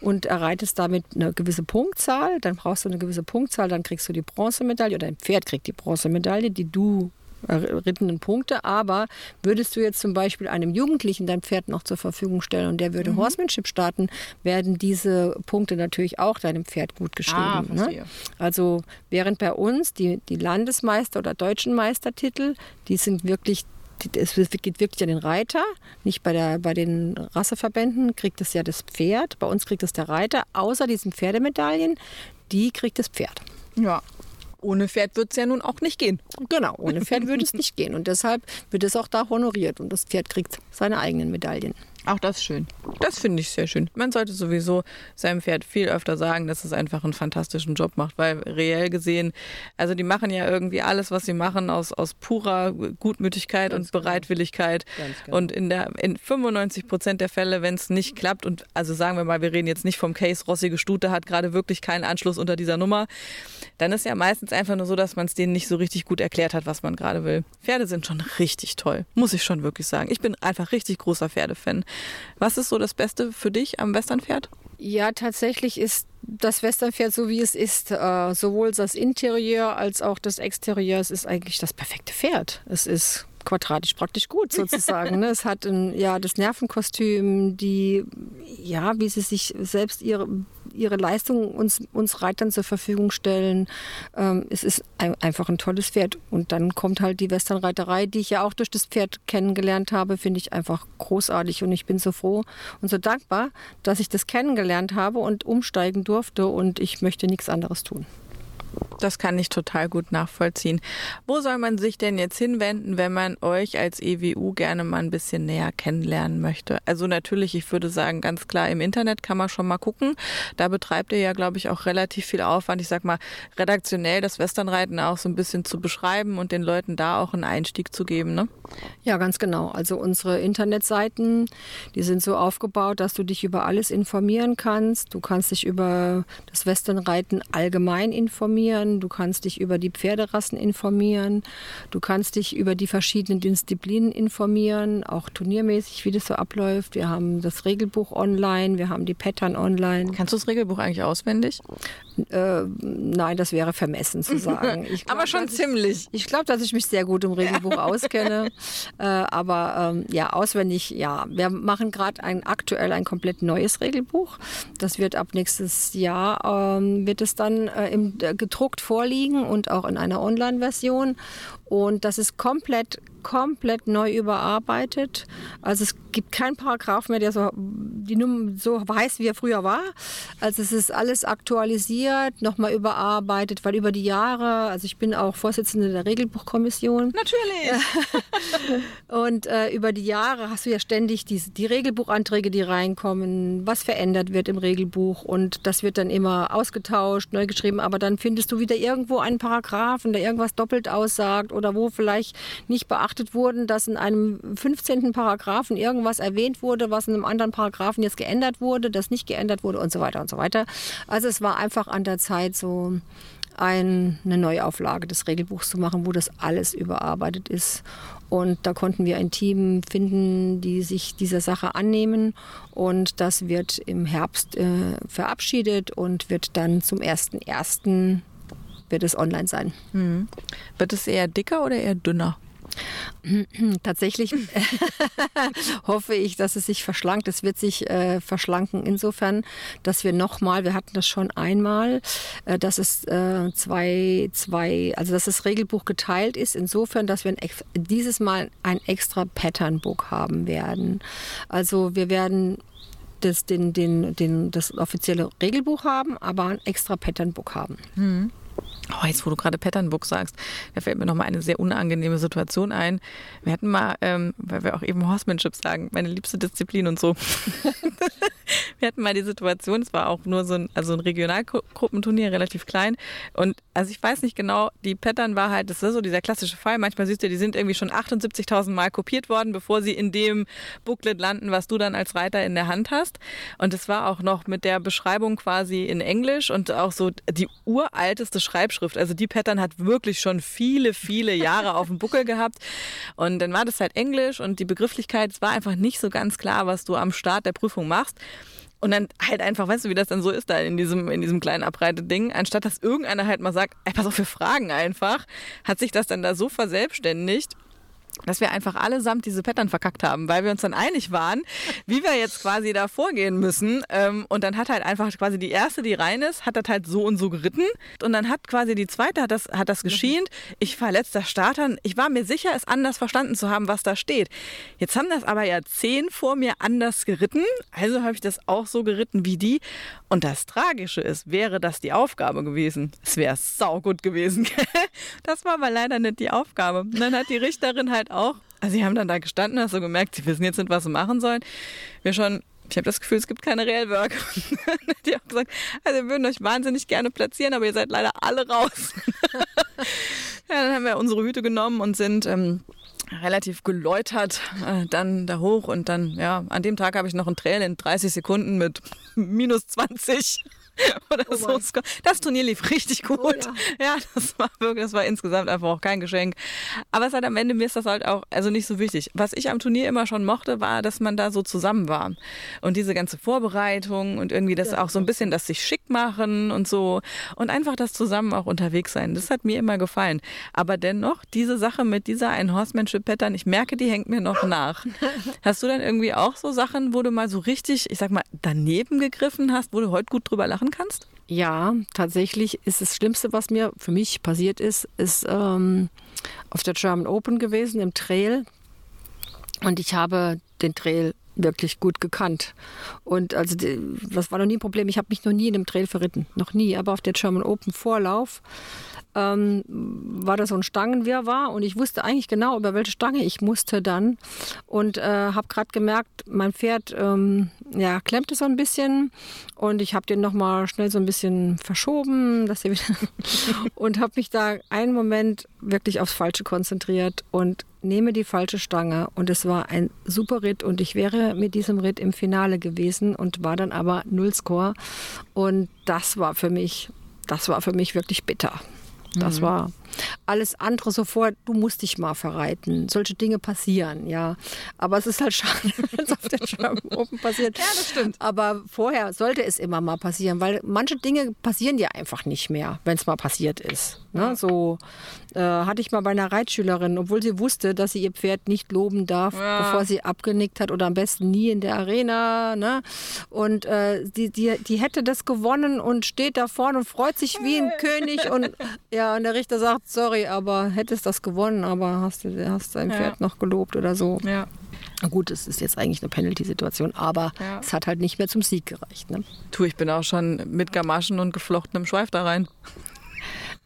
und erreitest damit eine gewisse Punktzahl. Dann brauchst du eine gewisse Punktzahl, dann kriegst du die Bronzemedaille oder dein Pferd kriegt die Bronzemedaille, die du errittenen Punkte. Aber würdest du jetzt zum Beispiel einem Jugendlichen dein Pferd noch zur Verfügung stellen und der würde mhm. Horsemanship starten, werden diese Punkte natürlich auch deinem Pferd gut geschrieben. Ah, ne? Also während bei uns die, die Landesmeister oder deutschen Meistertitel, die sind wirklich es geht wirklich an den Reiter, nicht bei, der, bei den Rasseverbänden kriegt es ja das Pferd, bei uns kriegt es der Reiter, außer diesen Pferdemedaillen, die kriegt das Pferd. Ja, ohne Pferd wird es ja nun auch nicht gehen. Genau, ohne Pferd würde es nicht gehen. Und deshalb wird es auch da honoriert. Und das Pferd kriegt seine eigenen Medaillen. Auch das ist schön. Das finde ich sehr schön. Man sollte sowieso seinem Pferd viel öfter sagen, dass es einfach einen fantastischen Job macht, weil reell gesehen, also die machen ja irgendwie alles, was sie machen, aus, aus purer Gutmütigkeit Ganz und genau. Bereitwilligkeit. Genau. Und in, der, in 95 Prozent der Fälle, wenn es nicht klappt, und also sagen wir mal, wir reden jetzt nicht vom Case, Rossige Stute hat gerade wirklich keinen Anschluss unter dieser Nummer, dann ist ja meistens einfach nur so, dass man es denen nicht so richtig gut erklärt hat, was man gerade will. Pferde sind schon richtig toll, muss ich schon wirklich sagen. Ich bin einfach richtig großer Pferdefan. Was ist so das Beste für dich am Westernpferd? Ja, tatsächlich ist das Westernpferd so wie es ist, äh, sowohl das Interieur als auch das Exterieur, es ist eigentlich das perfekte Pferd. Es ist quadratisch praktisch gut sozusagen. ne? Es hat ein, ja, das Nervenkostüm, die, ja, wie sie sich selbst ihre, ihre Leistung uns, uns Reitern zur Verfügung stellen. Ähm, es ist ein, einfach ein tolles Pferd. Und dann kommt halt die Westernreiterei, die ich ja auch durch das Pferd kennengelernt habe, finde ich einfach großartig. Und ich bin so froh und so dankbar, dass ich das kennengelernt habe und umsteigen durfte. Und ich möchte nichts anderes tun. Das kann ich total gut nachvollziehen. Wo soll man sich denn jetzt hinwenden, wenn man euch als EWU gerne mal ein bisschen näher kennenlernen möchte? Also natürlich, ich würde sagen, ganz klar im Internet kann man schon mal gucken. Da betreibt ihr ja, glaube ich, auch relativ viel Aufwand. Ich sag mal, redaktionell das Westernreiten auch so ein bisschen zu beschreiben und den Leuten da auch einen Einstieg zu geben, ne? Ja, ganz genau. Also unsere Internetseiten, die sind so aufgebaut, dass du dich über alles informieren kannst. Du kannst dich über das Westernreiten allgemein informieren. Du kannst dich über die Pferderassen informieren. Du kannst dich über die verschiedenen Disziplinen informieren, auch turniermäßig, wie das so abläuft. Wir haben das Regelbuch online, wir haben die Pattern online. Kannst du das Regelbuch eigentlich auswendig? Äh, nein, das wäre vermessen zu sagen. Glaub, aber schon ziemlich. Ich, ich glaube, dass ich mich sehr gut im Regelbuch auskenne. Äh, aber ähm, ja, auswendig, ja. Wir machen gerade ein, aktuell ein komplett neues Regelbuch. Das wird ab nächstes Jahr, ähm, wird es dann äh, im, äh, gedruckt vorliegen und auch in einer Online-Version. Und das ist komplett komplett neu überarbeitet. Also es gibt keinen Paragraph mehr, der so, die Nummer so heißt, wie er früher war. Also es ist alles aktualisiert, nochmal überarbeitet, weil über die Jahre, also ich bin auch Vorsitzende der Regelbuchkommission. Natürlich. Und äh, über die Jahre hast du ja ständig diese, die Regelbuchanträge, die reinkommen, was verändert wird im Regelbuch und das wird dann immer ausgetauscht, neu geschrieben, aber dann findest du wieder irgendwo einen Paragraphen, der irgendwas doppelt aussagt oder wo vielleicht nicht beachtet wurde, dass in einem 15. Paragraphen irgendwas erwähnt wurde, was in einem anderen Paragraphen jetzt geändert wurde, das nicht geändert wurde und so weiter und so weiter. Also es war einfach an der Zeit so ein, eine Neuauflage des Regelbuchs zu machen, wo das alles überarbeitet ist. Und da konnten wir ein Team finden, die sich dieser Sache annehmen. Und das wird im Herbst äh, verabschiedet und wird dann zum 1.1. wird es online sein. Hm. Wird es eher dicker oder eher dünner? Tatsächlich hoffe ich, dass es sich verschlankt. Es wird sich äh, verschlanken insofern, dass wir nochmal, wir hatten das schon einmal, äh, dass es äh, zwei, zwei, also dass das Regelbuch geteilt ist, insofern, dass wir ein, dieses Mal ein extra Patternbook haben werden. Also wir werden das, den, den, den, das offizielle Regelbuch haben, aber ein extra Patternbook haben. Mhm. Oh, jetzt, wo du gerade Patternbook sagst, da fällt mir noch mal eine sehr unangenehme Situation ein. Wir hatten mal, ähm, weil wir auch eben Horsemanship sagen, meine liebste Disziplin und so. wir hatten mal die Situation, es war auch nur so ein, also ein Regionalgruppenturnier, relativ klein. Und also ich weiß nicht genau, die Pattern war halt, das ist so dieser klassische Fall. Manchmal siehst du, die sind irgendwie schon 78.000 Mal kopiert worden, bevor sie in dem Booklet landen, was du dann als Reiter in der Hand hast. Und es war auch noch mit der Beschreibung quasi in Englisch und auch so die uralteste Schreibschrift. Also die Pattern hat wirklich schon viele, viele Jahre auf dem Buckel gehabt. Und dann war das halt Englisch und die Begrifflichkeit, es war einfach nicht so ganz klar, was du am Start der Prüfung machst. Und dann halt einfach, weißt du, wie das dann so ist da in diesem, in diesem kleinen Abreiteding, anstatt dass irgendeiner halt mal sagt, ey, pass auf, wir fragen einfach, hat sich das dann da so verselbstständigt, dass wir einfach allesamt diese Pattern verkackt haben, weil wir uns dann einig waren, wie wir jetzt quasi da vorgehen müssen. Ähm, und dann hat halt einfach quasi die erste, die rein ist, hat das halt so und so geritten. Und dann hat quasi die zweite, hat das, hat das geschient. Ich verletzter Starter. Ich war mir sicher, es anders verstanden zu haben, was da steht. Jetzt haben das aber ja zehn vor mir anders geritten. Also habe ich das auch so geritten wie die. Und das Tragische ist, wäre das die Aufgabe gewesen. Es wäre saugut gewesen. das war aber leider nicht die Aufgabe. Und dann hat die Richterin halt auch, also sie haben dann da gestanden, hast du gemerkt, sie wissen jetzt nicht, was sie machen sollen. Wir schon ich habe das Gefühl, es gibt keine Railwork. die haben gesagt, also wir würden euch wahnsinnig gerne platzieren, aber ihr seid leider alle raus. ja, dann haben wir unsere Hüte genommen und sind ähm, relativ geläutert äh, dann da hoch und dann, ja, an dem Tag habe ich noch einen Trail in 30 Sekunden mit minus 20 oder oh so. Das Turnier lief richtig gut. Oh ja. ja. das war wirklich, das war insgesamt einfach auch kein Geschenk. Aber es hat am Ende, mir ist das halt auch, also nicht so wichtig. Was ich am Turnier immer schon mochte, war, dass man da so zusammen war. Und diese ganze Vorbereitung und irgendwie das ja, auch so ein bisschen das sich schick machen und so. Und einfach das zusammen auch unterwegs sein. Das hat mir immer gefallen. Aber dennoch, diese Sache mit dieser ein Horsemanship Pattern, ich merke, die hängt mir noch nach. Hast du dann irgendwie auch so Sachen, wo du mal so richtig, ich sag mal, daneben gegriffen hast, wo du heute gut drüber lachen machen kannst? Ja, tatsächlich ist das Schlimmste, was mir für mich passiert ist, ist ähm, auf der German Open gewesen im Trail. Und ich habe den Trail wirklich gut gekannt. Und also das war noch nie ein Problem. Ich habe mich noch nie in einem Trail verritten. Noch nie. Aber auf der German Open Vorlauf ähm, war das so ein Stangenwirrwarr und ich wusste eigentlich genau, über welche Stange ich musste dann und äh, habe gerade gemerkt, mein Pferd ähm, ja, klemmte so ein bisschen und ich habe den nochmal schnell so ein bisschen verschoben dass wieder und habe mich da einen Moment wirklich aufs Falsche konzentriert und nehme die falsche Stange und es war ein super Ritt und ich wäre mit diesem Ritt im Finale gewesen und war dann aber Null Score und das war für mich, das war für mich wirklich bitter. Das mhm. war alles andere sofort, du musst dich mal verreiten. Solche Dinge passieren, ja. Aber es ist halt schade, wenn es auf der German Open passiert. Ja, das stimmt. Aber vorher sollte es immer mal passieren, weil manche Dinge passieren dir einfach nicht mehr, wenn es mal passiert ist. Ne? So äh, hatte ich mal bei einer Reitschülerin, obwohl sie wusste, dass sie ihr Pferd nicht loben darf, ja. bevor sie abgenickt hat oder am besten nie in der Arena. Ne? Und äh, die, die, die hätte das gewonnen und steht da vorne und freut sich wie ein König. Und ja, und der Richter sagt, sorry, sorry, aber hättest das gewonnen, aber hast du hast dein Pferd noch gelobt oder so. Ja. Gut, es ist jetzt eigentlich eine Penalty-Situation, aber Ja. es hat halt nicht mehr zum Sieg gereicht. Ne? Tu, ich bin auch schon mit Gamaschen und geflochtenem Schweif da rein.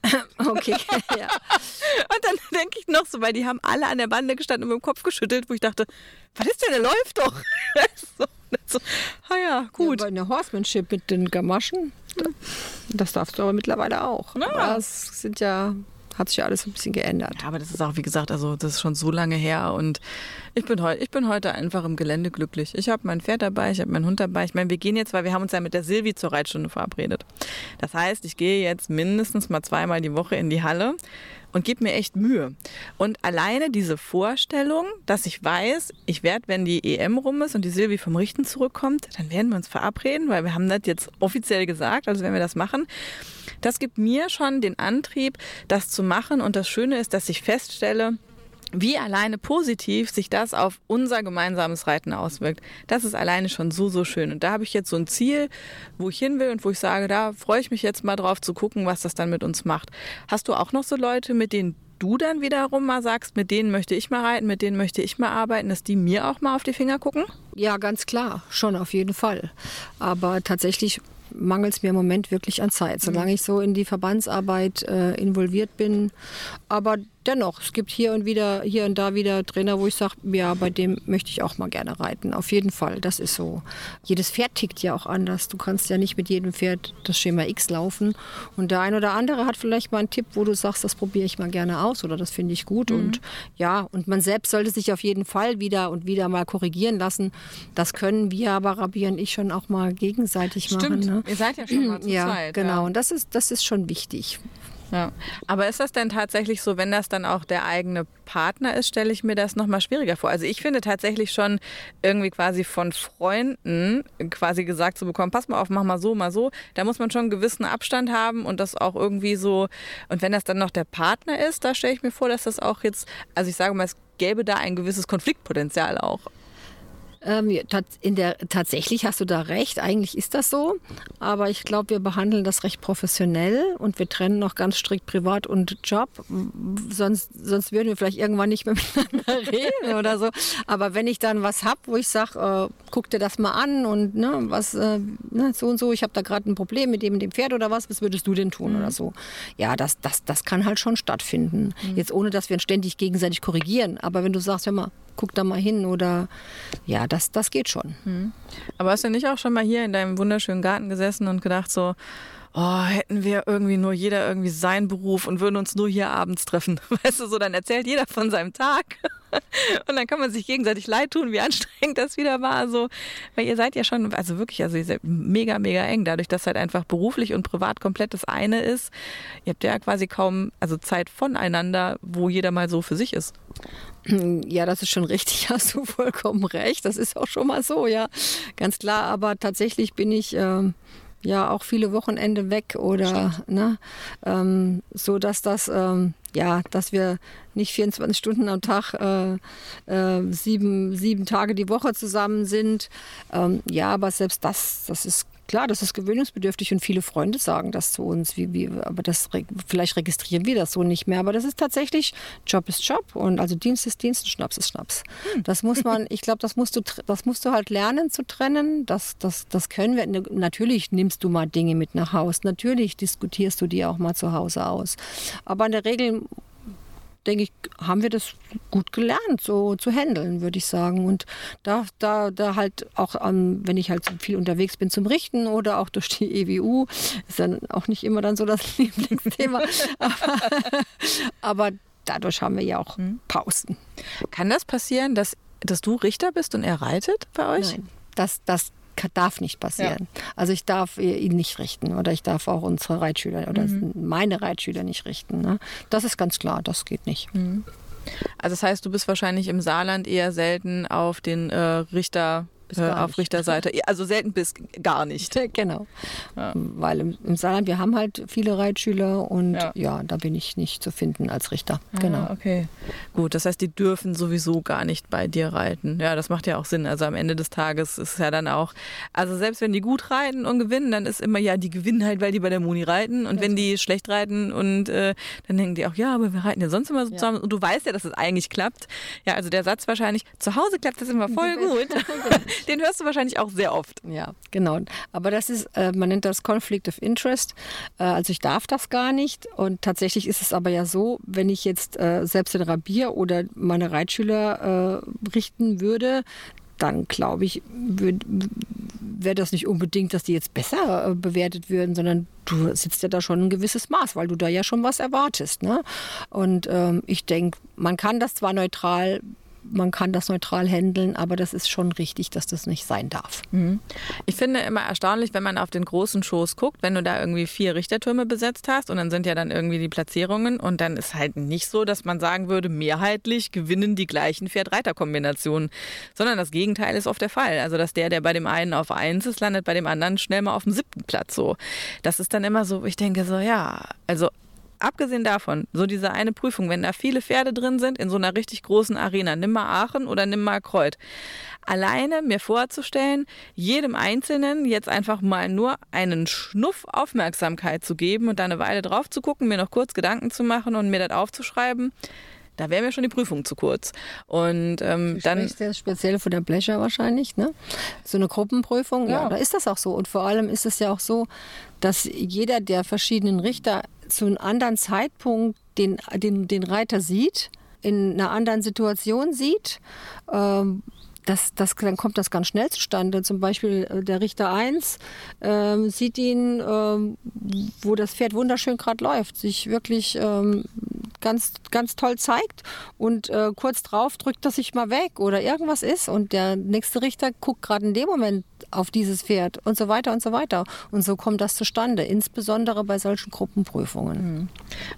Okay, ja. Und dann denke ich noch so, weil die haben alle an der Bande gestanden und mit dem Kopf geschüttelt, wo ich dachte, was ist denn, der läuft doch. so, so, ah ja, gut. Ja, bei einer Horsemanship mit den Gamaschen, das darfst du aber mittlerweile auch. Ja. Das sind ja, hat sich alles ein bisschen geändert. Ja, aber das ist auch, wie gesagt, also das ist schon so lange her und ich bin, heu ich bin heute einfach im Gelände glücklich. Ich habe mein Pferd dabei, ich habe meinen Hund dabei. Ich meine, wir gehen jetzt, weil wir haben uns ja mit der Silvi zur Reitstunde verabredet. Das heißt, ich gehe jetzt mindestens mal zweimal die Woche in die Halle und gebe mir echt Mühe. Und alleine diese Vorstellung, dass ich weiß, ich werde, wenn die EM rum ist und die Silvi vom Richten zurückkommt, dann werden wir uns verabreden, weil wir haben das jetzt offiziell gesagt, also wenn wir das machen. Das gibt mir schon den Antrieb, das zu machen. Und das Schöne ist, dass ich feststelle, wie alleine positiv sich das auf unser gemeinsames Reiten auswirkt. Das ist alleine schon so, so schön. Und da habe ich jetzt so ein Ziel, wo ich hin will und wo ich sage, da freue ich mich jetzt mal drauf zu gucken, was das dann mit uns macht. Hast du auch noch so Leute, mit denen du dann wiederum mal sagst, mit denen möchte ich mal reiten, mit denen möchte ich mal arbeiten, dass die mir auch mal auf die Finger gucken? Ja, ganz klar, schon auf jeden Fall. Aber tatsächlich mangelt es mir im Moment wirklich an Zeit, solange ich so in die Verbandsarbeit äh, involviert bin. Aber dennoch, es gibt hier und wieder, hier und da wieder Trainer, wo ich sage, ja, bei dem möchte ich auch mal gerne reiten. Auf jeden Fall, das ist so. Jedes Pferd tickt ja auch anders. Du kannst ja nicht mit jedem Pferd das Schema X laufen. Und der ein oder andere hat vielleicht mal einen Tipp, wo du sagst, das probiere ich mal gerne aus oder das finde ich gut. Und ja, und man selbst sollte sich auf jeden Fall wieder und wieder mal korrigieren lassen. Das können wir aber, Rabbi und ich, schon auch mal gegenseitig machen. Ne? ihr seid ja schon mal Ja, genau. Und das ist, das ist schon wichtig. Ja. Aber ist das denn tatsächlich so, wenn das dann auch der eigene Partner ist, stelle ich mir das nochmal schwieriger vor. Also ich finde tatsächlich schon irgendwie quasi von Freunden quasi gesagt zu bekommen, pass mal auf, mach mal so, mal so. Da muss man schon einen gewissen Abstand haben und das auch irgendwie so. Und wenn das dann noch der Partner ist, da stelle ich mir vor, dass das auch jetzt, also ich sage mal, es gäbe da ein gewisses Konfliktpotenzial auch. Ähm, in der, tatsächlich hast du da recht, eigentlich ist das so. Aber ich glaube, wir behandeln das recht professionell und wir trennen noch ganz strikt Privat und Job. Sonst, sonst würden wir vielleicht irgendwann nicht mehr miteinander reden oder so. Aber wenn ich dann was habe, wo ich sage, äh, guck dir das mal an und ne, was, äh, ne, so und so, ich habe da gerade ein Problem mit dem dem Pferd oder was, was würdest du denn tun oder so. Ja, das, das, das kann halt schon stattfinden. Jetzt ohne, dass wir uns ständig gegenseitig korrigieren. Aber wenn du sagst, hör mal, guck da mal hin oder ja, das, das geht schon. Aber hast du nicht auch schon mal hier in deinem wunderschönen Garten gesessen und gedacht so, oh, hätten wir irgendwie nur jeder irgendwie seinen Beruf und würden uns nur hier abends treffen. Weißt du, so dann erzählt jeder von seinem Tag. Und dann kann man sich gegenseitig leid tun, wie anstrengend das wieder war. So, weil ihr seid ja schon, also wirklich, also ihr seid mega, mega eng. Dadurch, dass halt einfach beruflich und privat komplett das eine ist. Ihr habt ja quasi kaum, also Zeit voneinander, wo jeder mal so für sich ist. Ja, das ist schon richtig, hast du vollkommen recht. Das ist auch schon mal so, ja, ganz klar. Aber tatsächlich bin ich ähm, ja auch viele Wochenende weg oder ne, ähm, so, dass das ähm, ja, dass wir nicht 24 Stunden am Tag, äh, äh, sieben, sieben Tage die Woche zusammen sind. Ähm, ja, aber selbst das, das ist klar, das ist gewöhnungsbedürftig und viele Freunde sagen das zu uns, wie, wie, aber das vielleicht registrieren wir das so nicht mehr. Aber das ist tatsächlich Job ist Job und also Dienst ist Dienst und Schnaps ist Schnaps. Das muss man, ich glaube, das musst du, das musst du halt lernen zu trennen. Das, das, das können wir. Natürlich nimmst du mal Dinge mit nach Hause. Natürlich diskutierst du die auch mal zu Hause aus. Aber in der Regel denke ich, haben wir das gut gelernt, so zu handeln, würde ich sagen. Und da, da, da halt auch, ähm, wenn ich halt viel unterwegs bin zum Richten oder auch durch die EWU, ist dann auch nicht immer dann so das Lieblingsthema. aber, aber dadurch haben wir ja auch Pausen. Kann das passieren, dass, dass du Richter bist und er reitet bei euch? Nein, das, das darf nicht passieren. Also ich darf ihn nicht richten oder ich darf auch unsere Reitschüler oder meine Reitschüler nicht richten. Ne? Das ist ganz klar, das geht nicht. Also das heißt, du bist wahrscheinlich im Saarland eher selten auf den äh, äh, auf Richterseite. Also selten bis gar nicht. Genau. Ja. Weil im, im, Saarland, wir haben halt viele Reitschüler und ja. ja. da bin ich nicht zu finden als Richter. Ah, genau. Okay. Gut, das heißt, die dürfen sowieso gar nicht bei dir reiten. Ja, das macht ja auch Sinn. Also am Ende des Tages ist es ja dann auch, also selbst wenn die gut reiten und gewinnen, dann ist immer ja, die gewinnen halt, weil die bei der Muni reiten. Und wenn die schlecht reiten und äh, dann denken die auch, ja, aber wir reiten ja sonst immer so zusammen. Und du weißt ja, dass es eigentlich klappt. Ja, also der Satz wahrscheinlich, zu Hause klappt das immer voll gut. Den hörst du wahrscheinlich auch sehr oft. Ja, genau. Aber das ist, äh, man nennt das Conflict of Interest. Äh, also ich darf das gar nicht. Und tatsächlich ist es aber ja so, wenn ich jetzt äh, selbst den Rabier oder meine Reitschüler äh, richten würde, dann glaube ich, wäre das nicht unbedingt, dass die jetzt besser äh, bewertet würden, sondern du sitzt ja da schon ein gewisses Maß, weil du da ja schon was erwartest. Ne? Und ähm, ich denke, man kann das zwar neutral man kann das neutral handeln, aber das ist schon richtig, dass das nicht sein darf. Mhm. Ich finde immer erstaunlich, wenn man auf den großen Shows guckt, wenn du da irgendwie vier Richtertürme besetzt hast und dann sind ja dann irgendwie die Platzierungen und dann ist halt nicht so, dass man sagen würde, mehrheitlich gewinnen die gleichen Pferd-Reiter-Kombinationen, sondern das Gegenteil ist oft der Fall. Also, dass der, der bei dem einen auf eins ist, landet bei dem anderen schnell mal auf dem siebten Platz so. Das ist dann immer so, ich denke so, ja, also abgesehen davon, so diese eine Prüfung, wenn da viele Pferde drin sind in so einer richtig großen Arena, nimm mal Aachen oder nimm mal Kreuth. Alleine mir vorzustellen, jedem Einzelnen jetzt einfach mal nur einen Schnuff Aufmerksamkeit zu geben und da eine Weile drauf zu gucken, mir noch kurz Gedanken zu machen und mir das aufzuschreiben, da wäre mir schon die Prüfung zu kurz. Und ähm, du dann. Das speziell von der Blecher wahrscheinlich, ne? So eine Gruppenprüfung, ja. ja, da ist das auch so. Und vor allem ist es ja auch so, dass jeder der verschiedenen Richter zu einem anderen Zeitpunkt den, den, den Reiter sieht, in einer anderen Situation sieht. Ähm, das, das, dann kommt das ganz schnell zustande. Zum Beispiel äh, der Richter 1 ähm, sieht ihn, ähm, wo das Pferd wunderschön gerade läuft, sich wirklich ähm, ganz, ganz toll zeigt und äh, kurz drauf drückt er sich mal weg oder irgendwas ist und der nächste Richter guckt gerade in dem Moment auf dieses Pferd und so weiter und so weiter. Und so kommt das zustande, insbesondere bei solchen Gruppenprüfungen. Mhm.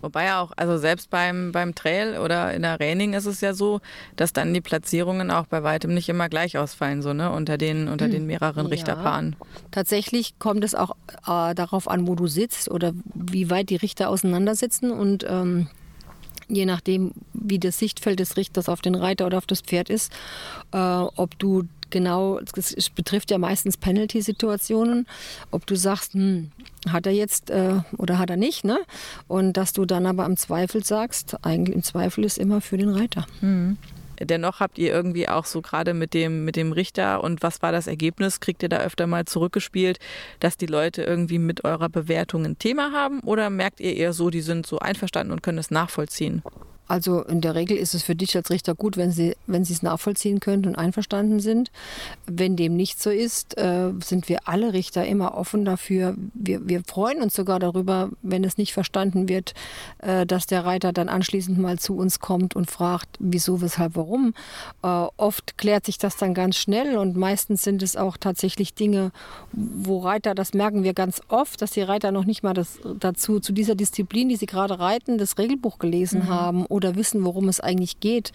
Wobei auch, also selbst beim, beim Trail oder in der Raining ist es ja so, dass dann die Platzierungen auch bei weitem nicht immer gleich ausfallen, so ne, unter den, unter den mehreren ja. Richterpaaren. Tatsächlich kommt es auch äh, darauf an, wo du sitzt oder wie weit die Richter auseinandersitzen und ähm, je nachdem, wie das Sichtfeld des Richters auf den Reiter oder auf das Pferd ist, äh, ob du genau, es betrifft ja meistens Penalty-Situationen, ob du sagst, hm, hat er jetzt äh, oder hat er nicht, ne? Und dass du dann aber im Zweifel sagst, eigentlich im Zweifel ist immer für den Reiter. Mhm. Dennoch habt ihr irgendwie auch so gerade mit dem, mit dem Richter und was war das Ergebnis? Kriegt ihr da öfter mal zurückgespielt, dass die Leute irgendwie mit eurer Bewertung ein Thema haben oder merkt ihr eher so, die sind so einverstanden und können es nachvollziehen? Also in der Regel ist es für dich als Richter gut, wenn sie, wenn sie es nachvollziehen können und einverstanden sind. Wenn dem nicht so ist, äh, sind wir alle Richter immer offen dafür. Wir, wir freuen uns sogar darüber, wenn es nicht verstanden wird, äh, dass der Reiter dann anschließend mal zu uns kommt und fragt, wieso, weshalb, warum. Äh, oft klärt sich das dann ganz schnell und meistens sind es auch tatsächlich Dinge, wo Reiter, das merken wir ganz oft, dass die Reiter noch nicht mal das, dazu, zu dieser Disziplin, die sie gerade reiten, das Regelbuch gelesen mhm. haben oder wissen, worum es eigentlich geht.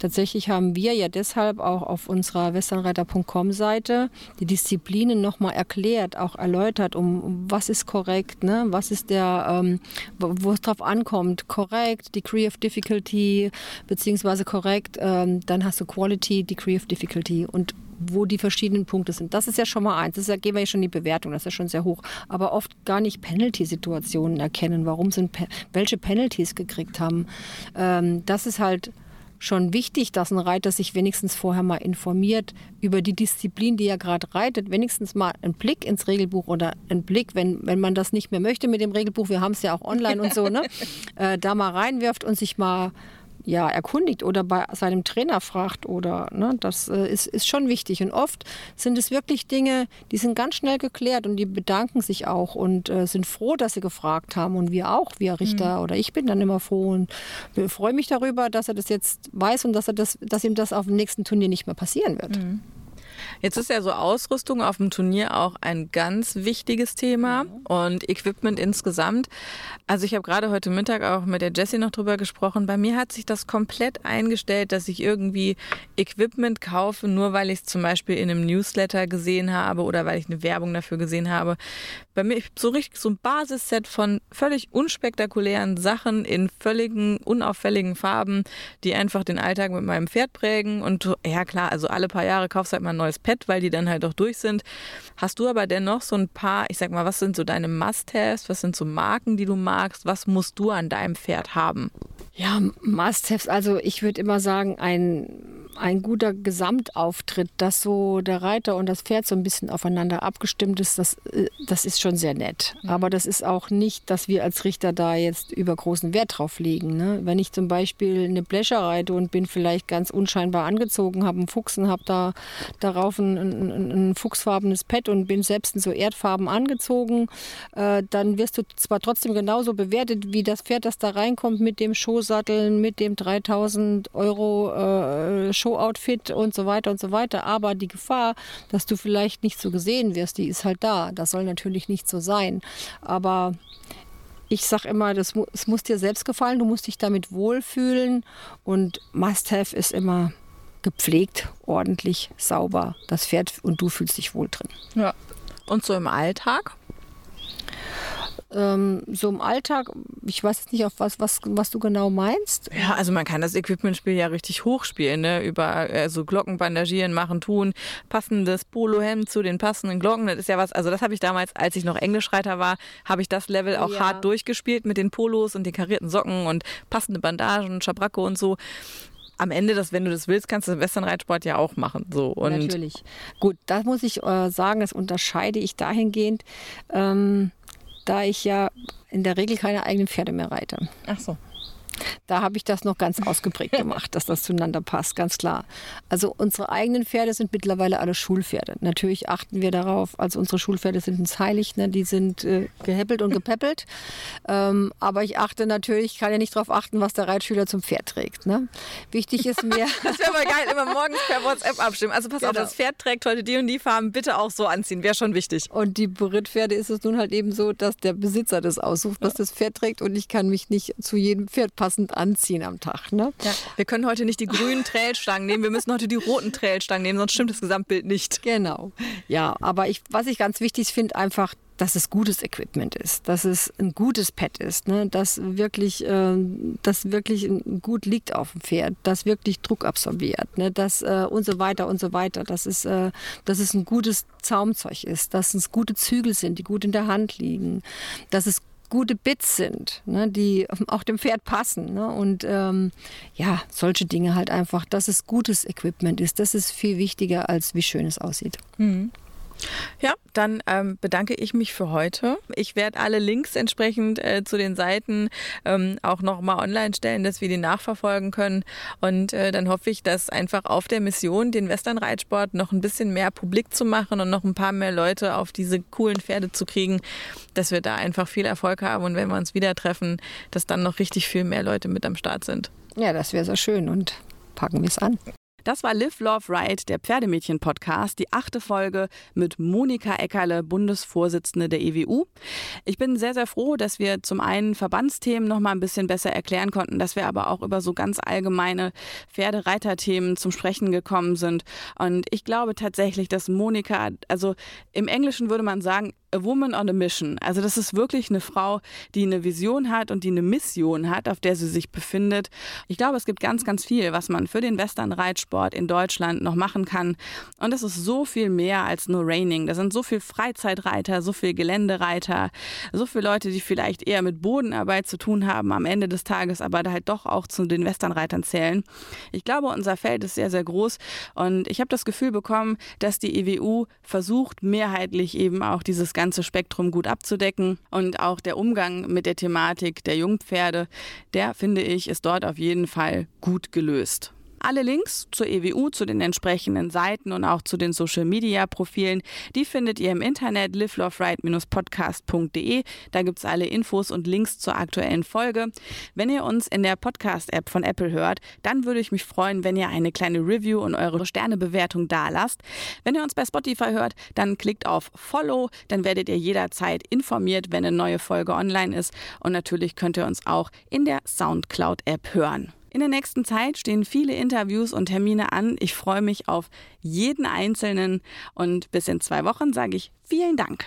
Tatsächlich haben wir ja deshalb auch auf unserer westernreiter.com Seite die Disziplinen nochmal erklärt, auch erläutert, um, was ist korrekt, ne? was ist der, ähm, wo es drauf ankommt, korrekt, Degree of Difficulty, beziehungsweise korrekt, ähm, dann hast du Quality, Degree of Difficulty und wo die verschiedenen Punkte sind. Das ist ja schon mal eins. Das ist ja, gehen wir ja schon in die Bewertung, das ist ja schon sehr hoch. Aber oft gar nicht Penalty-Situationen erkennen, warum sind, welche Penalties gekriegt haben. Ähm, das ist halt schon wichtig, dass ein Reiter sich wenigstens vorher mal informiert über die Disziplin, die er gerade reitet. Wenigstens mal einen Blick ins Regelbuch oder einen Blick, wenn, wenn man das nicht mehr möchte mit dem Regelbuch, wir haben es ja auch online und so, ne? äh, da mal reinwirft und sich mal ja, erkundigt oder bei seinem Trainer fragt oder ne, das äh, ist, ist schon wichtig. Und oft sind es wirklich Dinge, die sind ganz schnell geklärt und die bedanken sich auch und äh, sind froh, dass sie gefragt haben. Und wir auch, wir Richter mhm. oder ich bin dann immer froh und freue mich darüber, dass er das jetzt weiß und dass er das, dass ihm das auf dem nächsten Turnier nicht mehr passieren wird. Mhm. Jetzt ist ja so Ausrüstung auf dem Turnier auch ein ganz wichtiges Thema und Equipment insgesamt. Also ich habe gerade heute Mittag auch mit der Jessie noch drüber gesprochen. Bei mir hat sich das komplett eingestellt, dass ich irgendwie Equipment kaufe, nur weil ich es zum Beispiel in einem Newsletter gesehen habe oder weil ich eine Werbung dafür gesehen habe. Bei mir so richtig so ein Basisset von völlig unspektakulären Sachen in völligen unauffälligen Farben, die einfach den Alltag mit meinem Pferd prägen. Und ja klar, also alle paar Jahre kaufst du halt mal ein Pad, weil die dann halt auch durch sind. Hast du aber dennoch so ein paar, ich sag mal, was sind so deine Must-Haves? Was sind so Marken, die du magst? Was musst du an deinem Pferd haben? Ja, Must-Haves. Also ich würde immer sagen, ein ein guter Gesamtauftritt, dass so der Reiter und das Pferd so ein bisschen aufeinander abgestimmt ist, das, äh, das ist schon sehr nett. Mhm. Aber das ist auch nicht, dass wir als Richter da jetzt über großen Wert drauf legen. Ne? Wenn ich zum Beispiel eine Bläscher reite und bin vielleicht ganz unscheinbar angezogen, habe einen Fuchs und habe da darauf ein, ein, ein, fuchsfarbenes Pad und bin selbst in so Erdfarben angezogen, äh, dann wirst du zwar trotzdem genauso bewertet wie das Pferd, das da reinkommt mit dem Schuhsattel, mit dem 3000 Euro äh, Show-Outfit und so weiter und so weiter. Aber die Gefahr, dass du vielleicht nicht so gesehen wirst, die ist halt da. Das soll natürlich nicht so sein. Aber ich sage immer, das, es muss dir selbst gefallen, du musst dich damit wohlfühlen und Must-Have ist immer gepflegt, ordentlich, sauber, das Pferd und du fühlst dich wohl drin. Ja. Und so im Alltag? Ähm, so im Alltag, ich weiß jetzt nicht, auf was, was, was du genau meinst. Ja, also man kann das Equipmentspiel ja richtig hochspielen, ne? Über also Glocken bandagieren, machen, tun, passendes Polohemd zu den passenden Glocken. Das ist ja was, also das habe ich damals, als ich noch Englischreiter war, habe ich das Level auch ja. hart durchgespielt mit den Polos und den karierten Socken und passende Bandagen, Schabracke und so am Ende, das, wenn du das willst, kannst du den Westernreitsport ja auch machen. So. Und Natürlich. Gut, da muss ich äh, sagen, das unterscheide ich dahingehend. Ähm, da ich ja in der Regel keine eigenen Pferde mehr reite. Ach so. Da habe ich das noch ganz ausgeprägt gemacht, dass das zueinander passt, ganz klar. Also unsere eigenen Pferde sind mittlerweile alle Schulpferde. Natürlich achten wir darauf, also unsere Schulpferde sind uns heilig, ne? die sind äh, gehäppelt und gepäppelt. Ähm, aber ich achte natürlich, kann ja nicht darauf achten, was der Reitschüler zum Pferd trägt. Ne? Wichtig ist mir... das wäre mal geil, immer morgens per WhatsApp abstimmen. Also pass genau. auf, das Pferd trägt heute die und die Farben, bitte auch so anziehen, wäre schon wichtig. Und die Berittpferde ist es nun halt eben so, dass der Besitzer das aussucht, was das Pferd trägt und ich kann mich nicht zu jedem Pferd passen passend anziehen am Tag. Ne? Ja. Wir können heute nicht die grünen Trailstangen nehmen, wir müssen heute die roten Trailstangen nehmen, sonst stimmt das Gesamtbild nicht. Genau. Ja, aber ich, was ich ganz wichtig finde, einfach, dass es gutes Equipment ist, dass es ein gutes Pad ist, ne? dass wirklich, äh, das wirklich gut liegt auf dem Pferd, dass wirklich Druck absorbiert, ne? dass äh, und so weiter und so weiter, dass es, äh, dass es ein gutes Zaumzeug ist, dass es gute Zügel sind, die gut in der Hand liegen, dass es gute Bits sind, ne, die auch dem Pferd passen. Ne? Und ähm, ja, solche Dinge halt einfach, dass es gutes Equipment ist, das ist viel wichtiger, als wie schön es aussieht. Mhm. Ja, dann ähm, bedanke ich mich für heute. Ich werde alle Links entsprechend äh, zu den Seiten ähm, auch nochmal online stellen, dass wir die nachverfolgen können. Und äh, dann hoffe ich, dass einfach auf der Mission, den Westernreitsport noch ein bisschen mehr publik zu machen und noch ein paar mehr Leute auf diese coolen Pferde zu kriegen, dass wir da einfach viel Erfolg haben und wenn wir uns wieder treffen, dass dann noch richtig viel mehr Leute mit am Start sind. Ja, das wäre sehr schön und packen wir es an. Das war Live, Love, Ride, der Pferdemädchen-Podcast, die achte Folge mit Monika Eckerle, Bundesvorsitzende der EWU. Ich bin sehr, sehr froh, dass wir zum einen Verbandsthemen noch mal ein bisschen besser erklären konnten, dass wir aber auch über so ganz allgemeine Pferdereiterthemen zum Sprechen gekommen sind. Und ich glaube tatsächlich, dass Monika, also im Englischen würde man sagen, a woman on a mission. Also das ist wirklich eine Frau, die eine Vision hat und die eine Mission hat, auf der sie sich befindet. Ich glaube, es gibt ganz, ganz viel, was man für den Western-Reitsport in Deutschland noch machen kann. Und das ist so viel mehr als nur Raining. Da sind so viel Freizeitreiter, so viel Geländereiter, so viele Leute, die vielleicht eher mit Bodenarbeit zu tun haben am Ende des Tages, aber da halt doch auch zu den Westernreitern zählen. Ich glaube, unser Feld ist sehr, sehr groß und ich habe das Gefühl bekommen, dass die EWU versucht, mehrheitlich eben auch dieses ganze ganze Spektrum gut abzudecken. Und auch der Umgang mit der Thematik der Jungpferde, der finde ich, ist dort auf jeden Fall gut gelöst. Alle Links zur EWU, zu den entsprechenden Seiten und auch zu den Social Media Profilen, die findet ihr im Internet liveloveright-podcast.de. Da gibt es alle Infos und Links zur aktuellen Folge. Wenn ihr uns in der Podcast-App von Apple hört, dann würde ich mich freuen, wenn ihr eine kleine Review und eure Sternebewertung da lasst. Wenn ihr uns bei Spotify hört, dann klickt auf Follow, dann werdet ihr jederzeit informiert, wenn eine neue Folge online ist. Und natürlich könnt ihr uns auch in der Soundcloud-App hören. In der nächsten Zeit stehen viele Interviews und Termine an. Ich freue mich auf jeden einzelnen und bis in zwei Wochen sage ich vielen Dank.